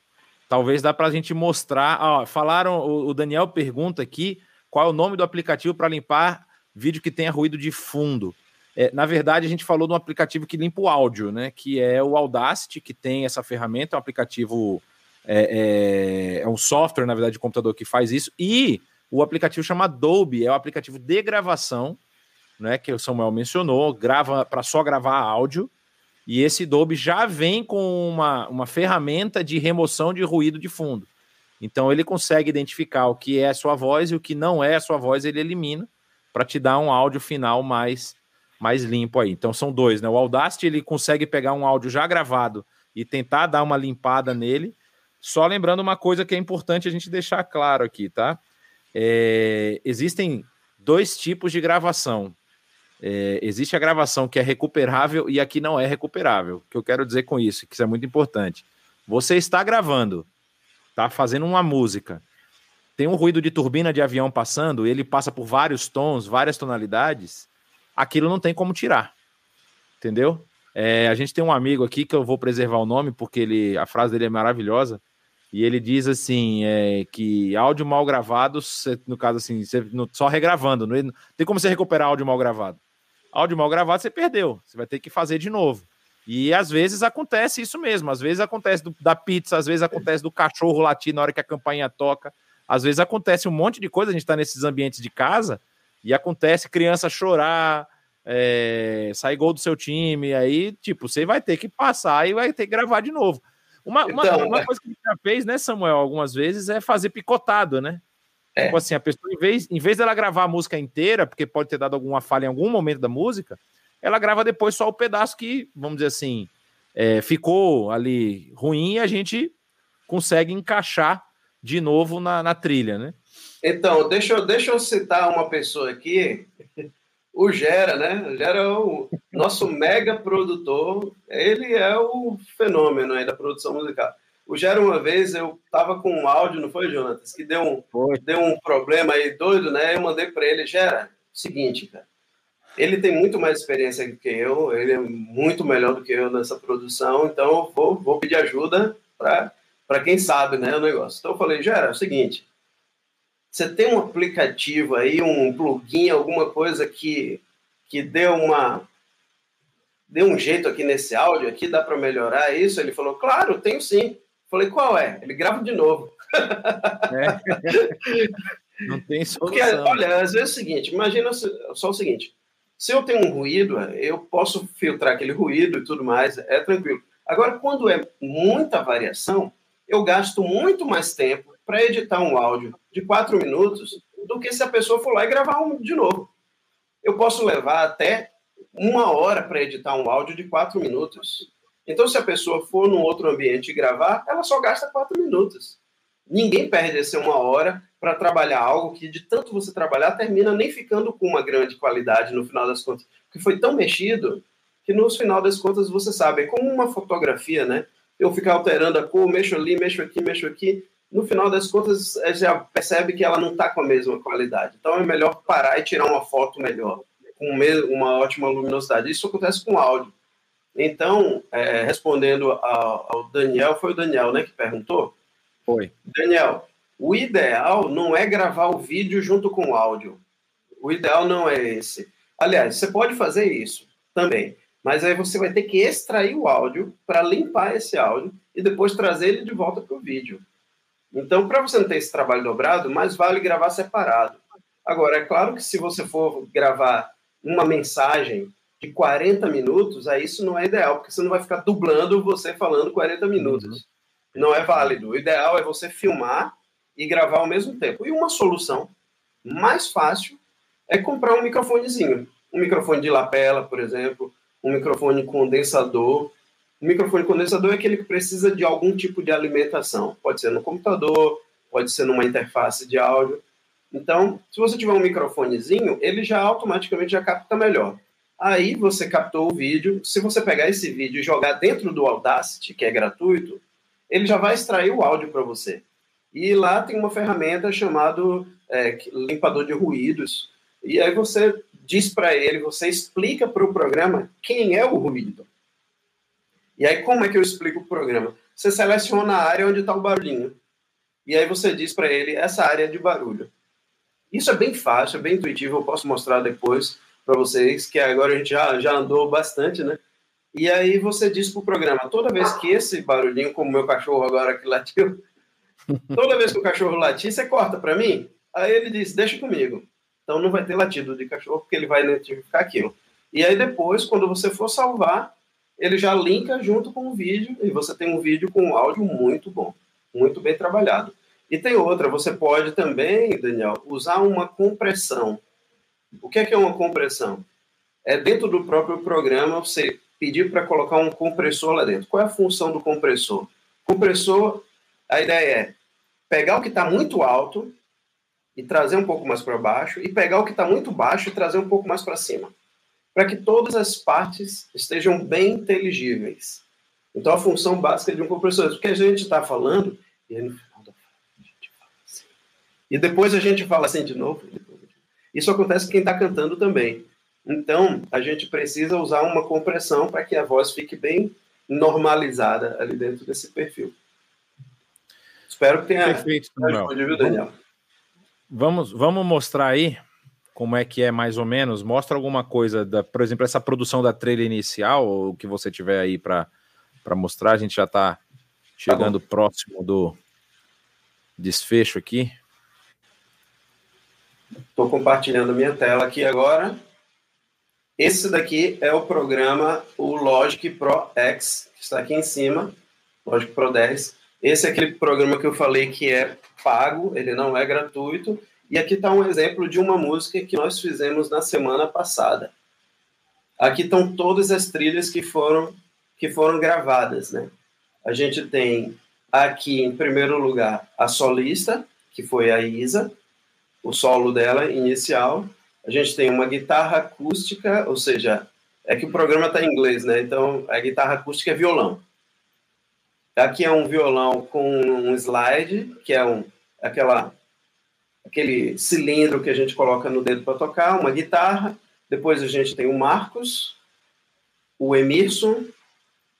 Talvez dá para a gente mostrar. Ah, falaram, o Daniel pergunta aqui qual é o nome do aplicativo para limpar vídeo que tenha ruído de fundo. É, na verdade, a gente falou de um aplicativo que limpa o áudio, né? Que é o Audacity, que tem essa ferramenta, é um aplicativo, é, é, é um software, na verdade, de computador que faz isso. E o aplicativo chama Adobe, é o um aplicativo de gravação né, que o Samuel mencionou, grava para só gravar áudio. E esse Dolby já vem com uma, uma ferramenta de remoção de ruído de fundo. Então ele consegue identificar o que é a sua voz e o que não é a sua voz, ele elimina para te dar um áudio final mais mais limpo aí. Então são dois, né? O Audacity ele consegue pegar um áudio já gravado e tentar dar uma limpada nele. Só lembrando uma coisa que é importante a gente deixar claro aqui, tá? É, existem dois tipos de gravação. É, existe a gravação que é recuperável e aqui não é recuperável. O que eu quero dizer com isso, que isso é muito importante. Você está gravando, está fazendo uma música, tem um ruído de turbina de avião passando, ele passa por vários tons, várias tonalidades, aquilo não tem como tirar. Entendeu? É, a gente tem um amigo aqui que eu vou preservar o nome porque ele, a frase dele é maravilhosa. E ele diz assim: é, que áudio mal gravado, no caso assim, só regravando, não tem como você recuperar áudio mal gravado áudio mal gravado, você perdeu. Você vai ter que fazer de novo. E às vezes acontece isso mesmo. Às vezes acontece do, da pizza, às vezes acontece do cachorro latir na hora que a campainha toca. Às vezes acontece um monte de coisa. A gente está nesses ambientes de casa e acontece criança chorar, é, sair gol do seu time. Aí, tipo, você vai ter que passar e vai ter que gravar de novo. Uma, uma, então, uma coisa que a gente já fez, né, Samuel, algumas vezes, é fazer picotado, né? É. Tipo assim, a pessoa, em vez, em vez dela gravar a música inteira, porque pode ter dado alguma falha em algum momento da música, ela grava depois só o pedaço que, vamos dizer assim, é, ficou ali ruim e a gente consegue encaixar de novo na, na trilha, né? Então, deixa eu, deixa eu citar uma pessoa aqui, o Gera, né? O Gera é o nosso mega produtor, ele é o fenômeno aí da produção musical. O Gero, uma vez, eu tava com um áudio, não foi, Jonatas? Que deu um, deu um problema aí doido, né? Eu mandei para ele, Gera, seguinte, cara. Ele tem muito mais experiência do que eu, ele é muito melhor do que eu nessa produção, então vou, vou pedir ajuda para quem sabe, né, o negócio. Então eu falei, Gera, é o seguinte, você tem um aplicativo aí, um plugin, alguma coisa que, que dê uma dê um jeito aqui nesse áudio aqui, dá para melhorar isso? Ele falou, claro, tenho sim. Falei, qual é? Ele grava de novo. É. Não tem solução. Porque, olha, às vezes é o seguinte, imagina só o seguinte, se eu tenho um ruído, eu posso filtrar aquele ruído e tudo mais, é tranquilo. Agora, quando é muita variação, eu gasto muito mais tempo para editar um áudio de quatro minutos do que se a pessoa for lá e gravar um de novo. Eu posso levar até uma hora para editar um áudio de quatro minutos. Então, se a pessoa for num outro ambiente e gravar, ela só gasta quatro minutos. Ninguém perde essa uma hora para trabalhar algo que, de tanto você trabalhar, termina nem ficando com uma grande qualidade no final das contas. Porque foi tão mexido que, no final das contas, você sabe, é como uma fotografia, né? Eu ficar alterando a cor, mexo ali, mexo aqui, mexo aqui. No final das contas, já percebe que ela não está com a mesma qualidade. Então, é melhor parar e tirar uma foto melhor, com uma ótima luminosidade. Isso acontece com áudio. Então, é, respondendo ao, ao, Daniel, foi o Daniel né, que perguntou? Foi. Daniel, o ideal não é gravar o vídeo junto com o áudio. O ideal não é esse. Aliás, você pode fazer isso também, mas aí você vai ter que extrair o áudio para limpar esse áudio e depois trazer ele de volta para o vídeo. Então, para você não ter esse trabalho dobrado, mais vale gravar separado. Agora, é claro que se você for gravar uma mensagem de 40 minutos, aí isso não é ideal, porque você não vai ficar dublando você falando 40 minutos. Uhum. Não é válido. O ideal é você filmar e gravar ao mesmo tempo. E uma solução mais fácil é comprar um microfonezinho. Um microfone de lapela, por exemplo, um microfone condensador. O microfone condensador é aquele que precisa de algum tipo de alimentação. Pode ser no computador, pode ser numa interface de áudio. Então, se você tiver um microfonezinho, ele já automaticamente já capta melhor. Aí você captou o vídeo. Se você pegar esse vídeo e jogar dentro do Audacity, que é gratuito, ele já vai extrair o áudio para você. E lá tem uma ferramenta chamada é, limpador de ruídos. E aí você diz para ele, você explica para o programa quem é o ruído. E aí como é que eu explico o programa? Você seleciona a área onde está o barulhinho. E aí você diz para ele essa área de barulho. Isso é bem fácil, é bem intuitivo, eu posso mostrar depois para vocês, que agora a gente já, já andou bastante, né? E aí você diz para o programa, toda vez que esse barulhinho, como meu cachorro agora que latiu, toda vez que o cachorro latir, você corta para mim? Aí ele diz, deixa comigo. Então não vai ter latido de cachorro, porque ele vai identificar aquilo. E aí depois, quando você for salvar, ele já linka junto com o vídeo, e você tem um vídeo com um áudio muito bom, muito bem trabalhado. E tem outra, você pode também, Daniel, usar uma compressão. O que é, que é uma compressão? É dentro do próprio programa você pedir para colocar um compressor lá dentro. Qual é a função do compressor? Compressor, a ideia é pegar o que está muito alto e trazer um pouco mais para baixo, e pegar o que está muito baixo e trazer um pouco mais para cima, para que todas as partes estejam bem inteligíveis. Então, a função básica de um compressor, o que a gente está falando, e aí no final da a gente fala assim, e depois a gente fala assim de novo, isso acontece com quem está cantando também. Então, a gente precisa usar uma compressão para que a voz fique bem normalizada ali dentro desse perfil. Espero que tenha Perfeito, Daniel. Vamos, vamos mostrar aí como é que é mais ou menos. Mostra alguma coisa, da, por exemplo, essa produção da trilha inicial, o que você tiver aí para mostrar. A gente já está chegando tá próximo do desfecho aqui. Estou compartilhando minha tela aqui agora. Esse daqui é o programa, o Logic Pro X, que está aqui em cima, Logic Pro 10. Esse é aquele programa que eu falei que é pago, ele não é gratuito. E aqui está um exemplo de uma música que nós fizemos na semana passada. Aqui estão todas as trilhas que foram, que foram gravadas, né? A gente tem aqui, em primeiro lugar, a solista, que foi a Isa, o solo dela inicial. A gente tem uma guitarra acústica, ou seja, é que o programa está em inglês, né? Então, a guitarra acústica é violão. Aqui é um violão com um slide, que é um, aquela, aquele cilindro que a gente coloca no dedo para tocar, uma guitarra. Depois a gente tem o Marcos, o Emerson,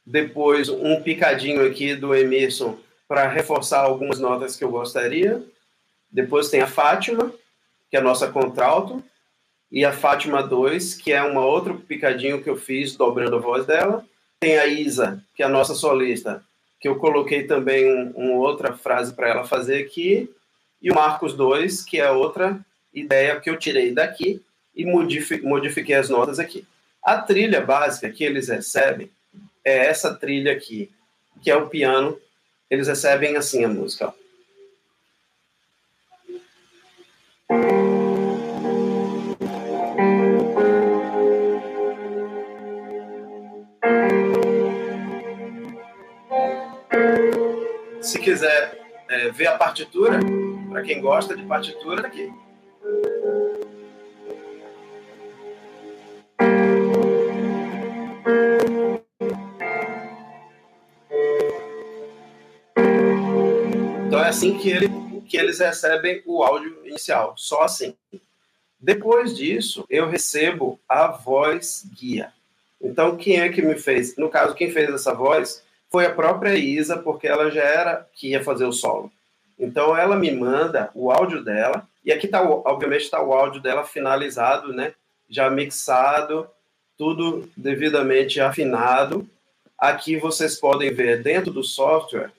depois um picadinho aqui do Emerson para reforçar algumas notas que eu gostaria. Depois tem a Fátima, que é a nossa contralto, e a Fátima 2, que é uma outro picadinho que eu fiz dobrando a voz dela. Tem a Isa, que é a nossa solista, que eu coloquei também uma um outra frase para ela fazer aqui. E o Marcos 2, que é outra ideia que eu tirei daqui e modifiquei as notas aqui. A trilha básica que eles recebem é essa trilha aqui, que é o piano. Eles recebem assim a música. Ó. Se quiser é, ver a partitura, para quem gosta de partitura, tá aqui. Então é assim que, ele, que eles recebem o áudio inicial, só assim. Depois disso, eu recebo a voz guia. Então, quem é que me fez? No caso, quem fez essa voz foi a própria Isa, porque ela já era que ia fazer o solo. Então ela me manda o áudio dela, e aqui está, obviamente, está o áudio dela finalizado, né? Já mixado, tudo devidamente afinado. Aqui vocês podem ver dentro do software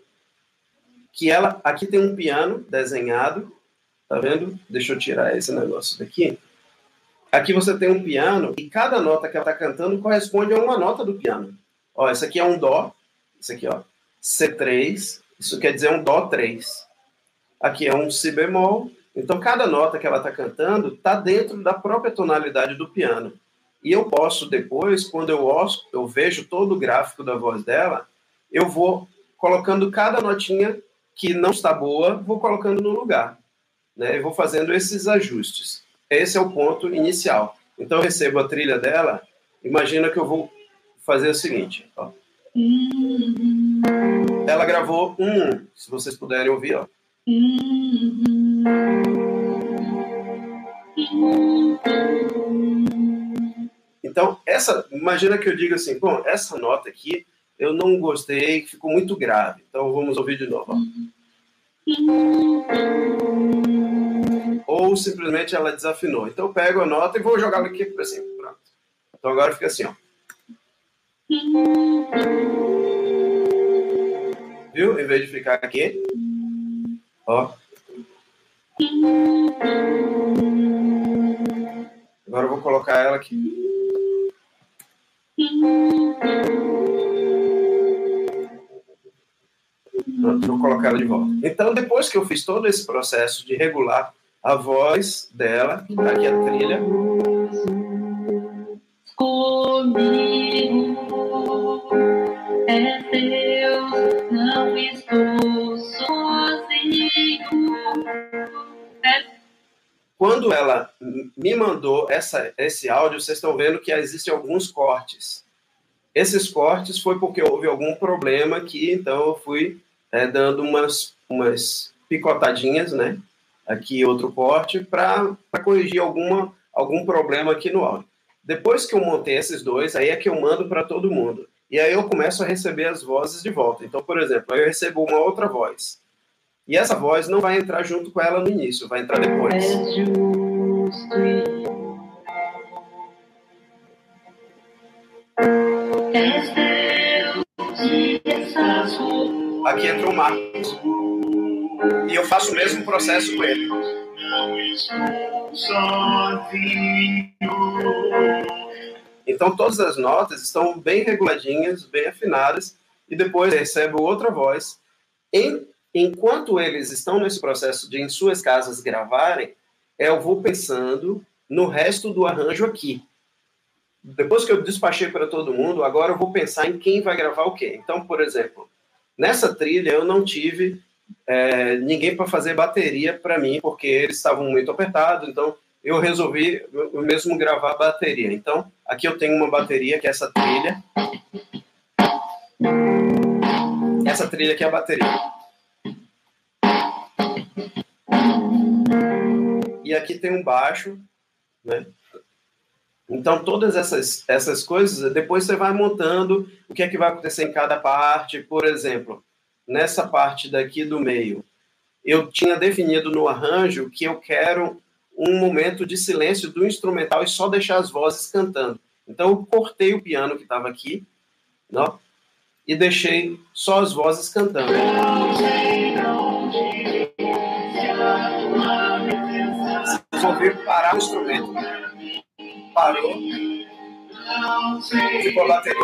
que ela aqui tem um piano desenhado, tá vendo? Deixa eu tirar esse negócio daqui. Aqui você tem um piano e cada nota que ela está cantando corresponde a uma nota do piano. Ó, esse aqui é um dó, isso aqui, ó, C3, isso quer dizer um dó 3 aqui é um si bemol. Então, cada nota que ela está cantando está dentro da própria tonalidade do piano. E eu posso depois, quando eu, ouço, eu vejo todo o gráfico da voz dela, eu vou colocando cada notinha que não está boa, vou colocando no lugar. Né? Eu vou fazendo esses ajustes. Esse é o ponto inicial. Então, eu recebo a trilha dela, imagina que eu vou fazer o seguinte. Ó. Ela gravou um, se vocês puderem ouvir, ó. Então, essa, imagina que eu diga assim, bom, essa nota aqui eu não gostei, ficou muito grave. Então vamos ouvir de novo. Ou simplesmente ela desafinou. Então eu pego a nota e vou jogar aqui para cima. Pronto. Então agora fica assim, ó. Viu? Em vez de ficar aqui, Ó. Agora eu vou colocar ela aqui. Pronto, vou colocar ela de volta. Então, depois que eu fiz todo esse processo de regular a voz dela, tá aqui a trilha. Comigo é estou Quando ela me mandou essa, esse áudio, vocês estão vendo que existem alguns cortes. Esses cortes foi porque houve algum problema que, então, eu fui é, dando umas, umas picotadinhas, né? Aqui outro corte, para corrigir alguma, algum problema aqui no áudio. Depois que eu montei esses dois, aí é que eu mando para todo mundo. E aí eu começo a receber as vozes de volta. Então, por exemplo, eu recebo uma outra voz. E essa voz não vai entrar junto com ela no início, vai entrar depois. Aqui entra o Marcos. E eu faço o mesmo processo com ele. Então todas as notas estão bem reguladinhas, bem afinadas, e depois recebo outra voz enquanto eles estão nesse processo de em suas casas gravarem, eu vou pensando no resto do arranjo aqui. Depois que eu despachei para todo mundo, agora eu vou pensar em quem vai gravar o quê. Então, por exemplo, nessa trilha eu não tive é, ninguém para fazer bateria para mim, porque eles estavam muito apertados, então eu resolvi eu mesmo gravar bateria. Então, aqui eu tenho uma bateria, que é essa trilha. Essa trilha aqui é a bateria. e aqui tem um baixo, né? Então, todas essas, essas coisas, depois você vai montando o que é que vai acontecer em cada parte. Por exemplo, nessa parte daqui do meio, eu tinha definido no arranjo que eu quero um momento de silêncio do instrumental e só deixar as vozes cantando. Então eu cortei o piano que estava aqui, não? e deixei só as vozes cantando. Vocês ouviram parar o instrumento. Parou. Ficou a bateria.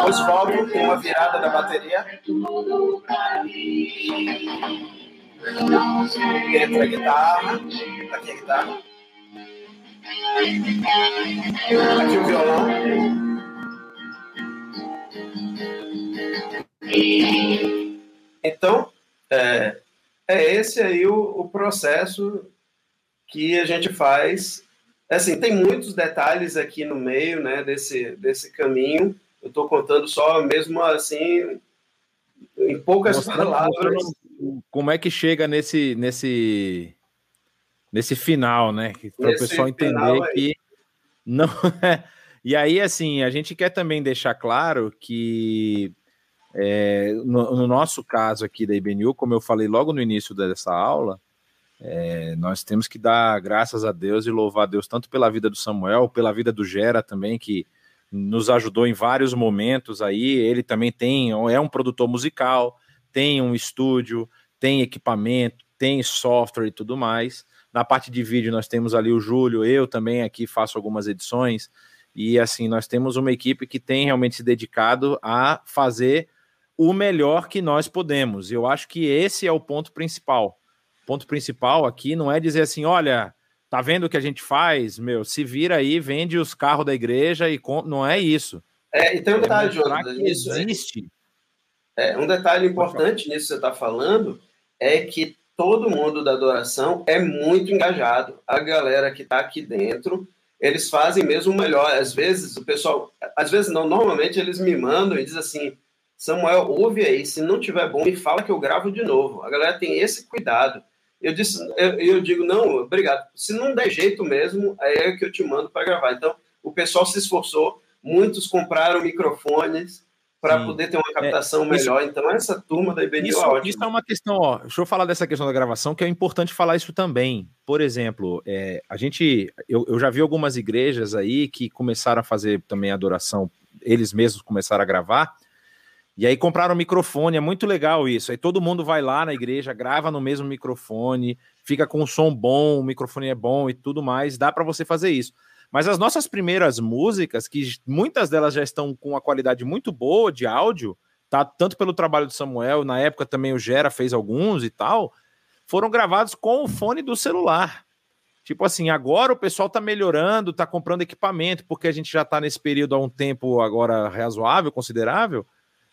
Depois volto com uma virada da bateria. Entra a guitarra. Aqui a guitarra. Aqui o violão. Então, é, é esse aí o, o processo que a gente faz. Assim, tem muitos detalhes aqui no meio, né, desse, desse caminho. Eu estou contando só mesmo assim, em poucas mostrando, palavras. Mostrando como é que chega nesse, nesse, nesse final, né? Para o pessoal entender que não é. E aí, assim, a gente quer também deixar claro que é, no, no, nosso caso aqui da IBNU, como eu falei logo no início dessa aula, é, nós temos que dar graças a Deus e louvar a Deus tanto pela vida do Samuel, pela vida do Gera também, que nos ajudou em vários momentos aí. Ele também tem, é um produtor musical, tem um estúdio, tem equipamento, tem software e tudo mais. Na parte de vídeo, nós temos ali o Júlio, eu também aqui faço algumas edições. E assim, nós temos uma equipe que tem realmente se dedicado a fazer o melhor que nós podemos. Eu acho que esse é o ponto principal. O ponto principal aqui não é dizer assim, olha, tá vendo o que a gente faz? Meu, se vira aí, vende os carros da igreja e não é isso. É, e tem um é detalhe, é nisso. Existe. É, um detalhe importante nisso que você está falando é que todo mundo da adoração é muito engajado. A galera que está aqui dentro, eles fazem mesmo o melhor. Às vezes, o pessoal, às vezes não, normalmente eles me mandam e dizem assim: Samuel, ouve aí, se não tiver bom, me fala que eu gravo de novo. A galera tem esse cuidado. Eu, disse, eu, eu digo: não, obrigado. Se não der jeito mesmo, é que eu te mando para gravar. Então, o pessoal se esforçou, muitos compraram microfones para poder ter uma é, captação é, melhor. Isso, então, essa turma da IBNU isso, é ótima. Isso é uma questão, ó, deixa eu falar dessa questão da gravação, que é importante falar isso também. Por exemplo, é, a gente, eu, eu já vi algumas igrejas aí que começaram a fazer também adoração, eles mesmos começaram a gravar, e aí compraram um microfone, é muito legal isso. Aí todo mundo vai lá na igreja, grava no mesmo microfone, fica com um som bom, o microfone é bom e tudo mais, dá para você fazer isso. Mas as nossas primeiras músicas, que muitas delas já estão com uma qualidade muito boa de áudio, tá? Tanto pelo trabalho do Samuel, na época também o Gera fez alguns e tal, foram gravados com o fone do celular. Tipo assim, agora o pessoal tá melhorando, tá comprando equipamento, porque a gente já tá nesse período há um tempo agora razoável, considerável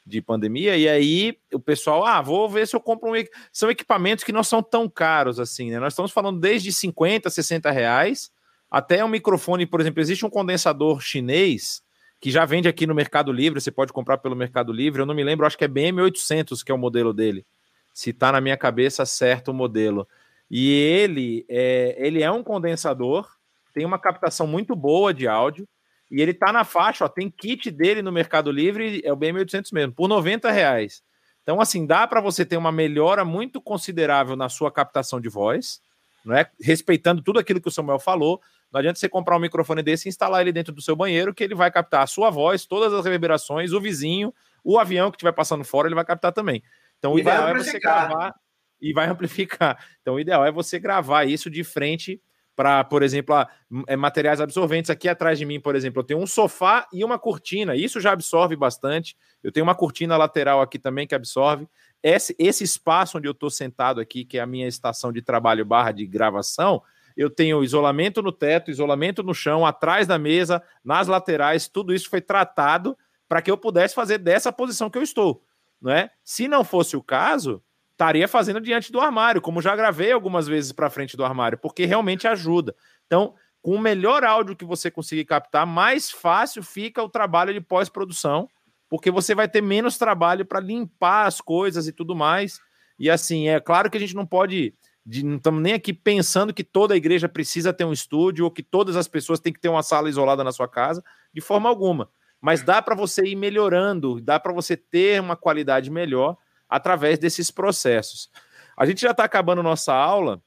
de pandemia, e aí o pessoal, ah, vou ver se eu compro um. São equipamentos que não são tão caros assim, né? Nós estamos falando desde 50, 60 reais até um microfone, por exemplo, existe um condensador chinês que já vende aqui no Mercado Livre, você pode comprar pelo Mercado Livre, eu não me lembro, acho que é BM800 que é o modelo dele. Se tá na minha cabeça certo o modelo. E ele é, ele é um condensador, tem uma captação muito boa de áudio, e ele tá na faixa, ó, tem kit dele no Mercado Livre, é o BM800 mesmo, por 90 reais. Então, assim, dá para você ter uma melhora muito considerável na sua captação de voz, não é? respeitando tudo aquilo que o Samuel falou, não adianta você comprar um microfone desse e instalar ele dentro do seu banheiro, que ele vai captar a sua voz, todas as reverberações, o vizinho, o avião que estiver passando fora, ele vai captar também. Então, o e ideal é você gravar e vai amplificar. Então, o ideal é você gravar isso de frente para, por exemplo, a, é, materiais absorventes. Aqui atrás de mim, por exemplo, eu tenho um sofá e uma cortina. Isso já absorve bastante. Eu tenho uma cortina lateral aqui também que absorve. Esse, esse espaço onde eu estou sentado aqui, que é a minha estação de trabalho barra de gravação, eu tenho isolamento no teto, isolamento no chão, atrás da mesa, nas laterais, tudo isso foi tratado para que eu pudesse fazer dessa posição que eu estou, não é? Se não fosse o caso, estaria fazendo diante do armário, como já gravei algumas vezes para frente do armário, porque realmente ajuda. Então, com o melhor áudio que você conseguir captar, mais fácil fica o trabalho de pós-produção, porque você vai ter menos trabalho para limpar as coisas e tudo mais. E assim, é claro que a gente não pode de, não estamos nem aqui pensando que toda a igreja precisa ter um estúdio ou que todas as pessoas têm que ter uma sala isolada na sua casa, de forma alguma. Mas dá para você ir melhorando, dá para você ter uma qualidade melhor através desses processos. A gente já está acabando nossa aula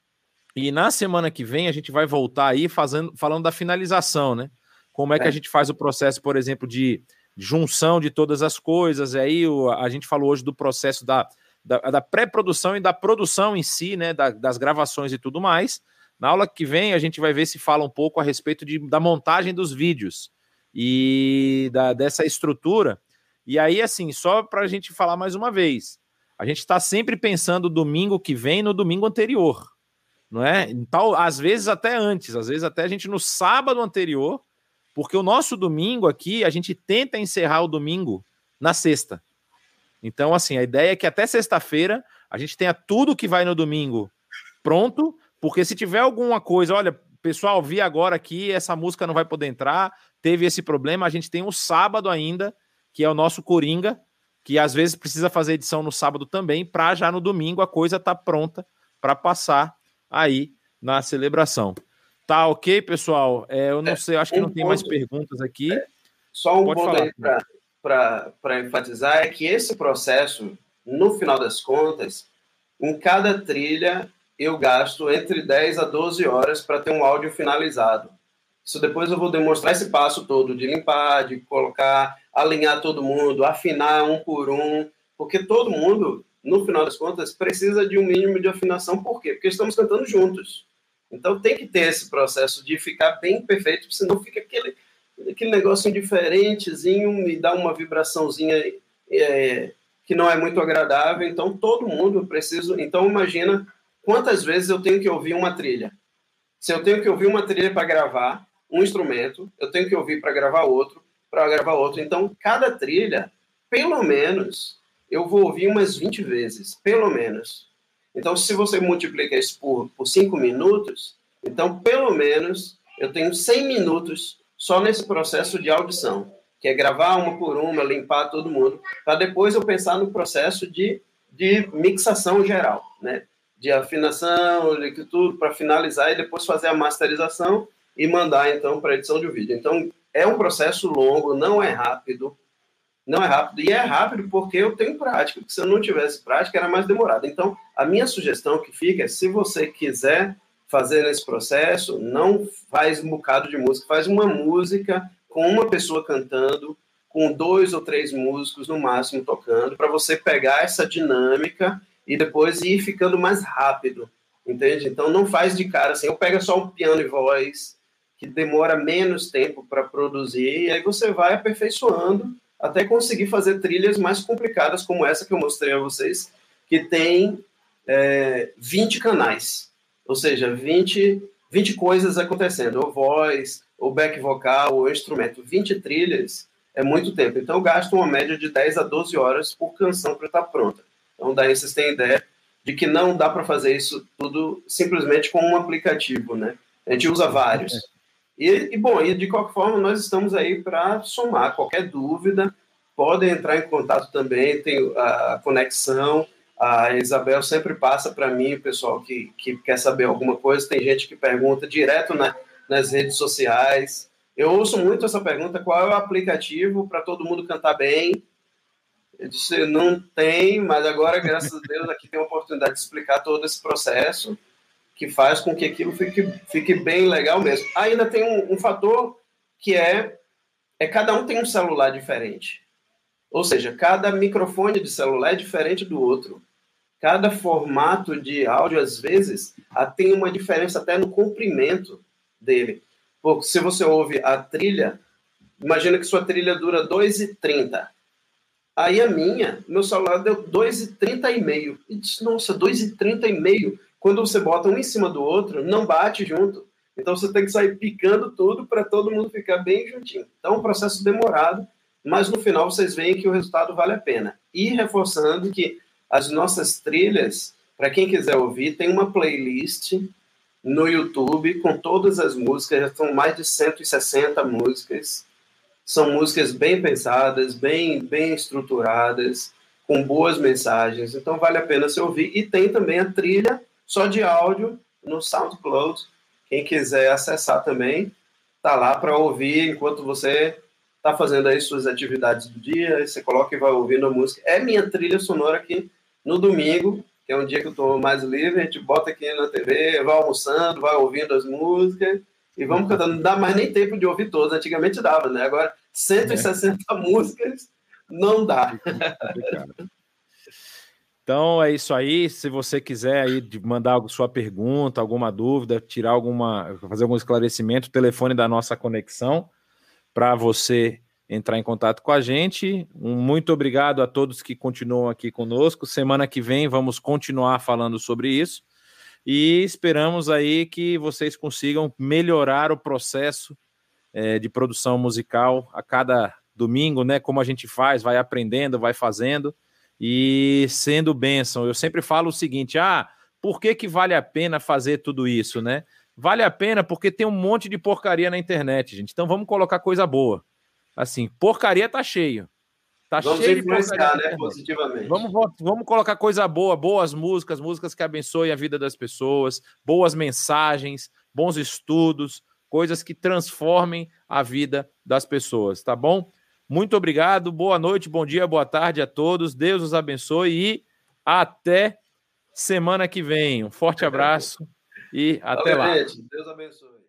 e na semana que vem a gente vai voltar aí fazendo, falando da finalização, né? Como é, é. que a gente faz o processo, por exemplo, de junção de todas as coisas. E aí a gente falou hoje do processo da, da, da pré-produção e da produção em si, né? Da, das gravações e tudo mais. Na aula que vem a gente vai ver se fala um pouco a respeito de, da montagem dos vídeos e da, dessa estrutura. E aí, assim, só para a gente falar mais uma vez, a gente está sempre pensando domingo que vem no domingo anterior, não é? Então, às vezes até antes, às vezes até a gente no sábado anterior porque o nosso domingo aqui, a gente tenta encerrar o domingo na sexta. Então, assim, a ideia é que até sexta-feira a gente tenha tudo que vai no domingo pronto, porque se tiver alguma coisa, olha, pessoal, vi agora aqui, essa música não vai poder entrar, teve esse problema, a gente tem o sábado ainda, que é o nosso Coringa, que às vezes precisa fazer edição no sábado também, para já no domingo a coisa tá pronta para passar aí na celebração. Tá ok, pessoal? É, eu não é, sei, acho que um não tem ponto, mais perguntas aqui. É, só um Pode ponto falar. aí para enfatizar é que esse processo, no final das contas, em cada trilha eu gasto entre 10 a 12 horas para ter um áudio finalizado. Isso depois eu vou demonstrar esse passo todo de limpar, de colocar, alinhar todo mundo, afinar um por um, porque todo mundo, no final das contas, precisa de um mínimo de afinação. Por quê? Porque estamos cantando juntos. Então tem que ter esse processo de ficar bem perfeito, senão fica aquele, aquele negócio diferentezinho, me dá uma vibraçãozinha é, que não é muito agradável. Então todo mundo precisa. Então imagina quantas vezes eu tenho que ouvir uma trilha. Se eu tenho que ouvir uma trilha para gravar um instrumento, eu tenho que ouvir para gravar outro, para gravar outro. Então cada trilha, pelo menos, eu vou ouvir umas 20 vezes, pelo menos. Então, se você multiplica isso por, por 5 minutos, então, pelo menos, eu tenho 100 minutos só nesse processo de audição, que é gravar uma por uma, limpar todo mundo, para depois eu pensar no processo de, de mixação geral, né? De afinação, de tudo, para finalizar e depois fazer a masterização e mandar, então, para edição de vídeo. Então, é um processo longo, não é rápido, não é rápido. E é rápido porque eu tenho prática, porque se eu não tivesse prática era mais demorado. Então, a minha sugestão que fica é, se você quiser fazer esse processo, não faz um bocado de música, faz uma música com uma pessoa cantando, com dois ou três músicos no máximo tocando, para você pegar essa dinâmica e depois ir ficando mais rápido, entende? Então não faz de cara assim, eu pego só um piano e voz, que demora menos tempo para produzir, e aí você vai aperfeiçoando até conseguir fazer trilhas mais complicadas, como essa que eu mostrei a vocês, que tem é, 20 canais, ou seja, 20, 20 coisas acontecendo, ou voz, ou back vocal, ou instrumento. 20 trilhas é muito tempo. Então, eu gasto uma média de 10 a 12 horas por canção para estar pronta. Então, daí vocês têm ideia de que não dá para fazer isso tudo simplesmente com um aplicativo, né? A gente usa vários. E, e, bom, e de qualquer forma, nós estamos aí para somar qualquer dúvida. Podem entrar em contato também, tem a conexão. A Isabel sempre passa para mim, o pessoal que, que quer saber alguma coisa. Tem gente que pergunta direto na, nas redes sociais. Eu ouço muito essa pergunta: qual é o aplicativo para todo mundo cantar bem? Eu disse: não tem, mas agora, graças a Deus, aqui tem a oportunidade de explicar todo esse processo que faz com que aquilo fique, fique bem legal mesmo. Ainda tem um, um fator que é, é cada um tem um celular diferente. Ou seja, cada microfone de celular é diferente do outro. Cada formato de áudio, às vezes, tem uma diferença até no comprimento dele. Porque se você ouve a trilha, imagina que sua trilha dura 2,30. Aí a minha, meu celular deu 2,30 e meio. E disse, nossa, 2,30 e meio. Quando você bota um em cima do outro, não bate junto. Então você tem que sair picando tudo para todo mundo ficar bem juntinho. Então, é um processo demorado, mas no final vocês veem que o resultado vale a pena. E reforçando que as nossas trilhas, para quem quiser ouvir, tem uma playlist no YouTube com todas as músicas, já são mais de 160 músicas. São músicas bem pensadas, bem, bem estruturadas, com boas mensagens. Então vale a pena se ouvir. E tem também a trilha só de áudio no SoundCloud. Quem quiser acessar também, tá lá para ouvir enquanto você está fazendo aí suas atividades do dia, você coloca e vai ouvindo a música. É minha trilha sonora aqui no domingo, que é um dia que eu estou mais livre, a gente bota aqui na TV, vai almoçando, vai ouvindo as músicas e vamos cantando. Não dá mais nem tempo de ouvir todas. Antigamente dava, né? Agora, 160 é. músicas não dá. Então é isso aí. Se você quiser aí mandar sua pergunta, alguma dúvida, tirar alguma, fazer algum esclarecimento, o telefone da nossa conexão para você entrar em contato com a gente. Um muito obrigado a todos que continuam aqui conosco. Semana que vem vamos continuar falando sobre isso e esperamos aí que vocês consigam melhorar o processo é, de produção musical a cada domingo, né? Como a gente faz, vai aprendendo, vai fazendo e sendo bênção. Eu sempre falo o seguinte: ah, por que, que vale a pena fazer tudo isso, né? Vale a pena porque tem um monte de porcaria na internet, gente. Então vamos colocar coisa boa. Assim, porcaria tá cheio. Tá vamos cheio influenciar, né, positivamente. Vamos, vamos colocar coisa boa, boas músicas, músicas que abençoem a vida das pessoas, boas mensagens, bons estudos, coisas que transformem a vida das pessoas, tá bom? Muito obrigado, boa noite, bom dia, boa tarde a todos. Deus os abençoe e até semana que vem. Um forte abraço e até lá. Deus abençoe.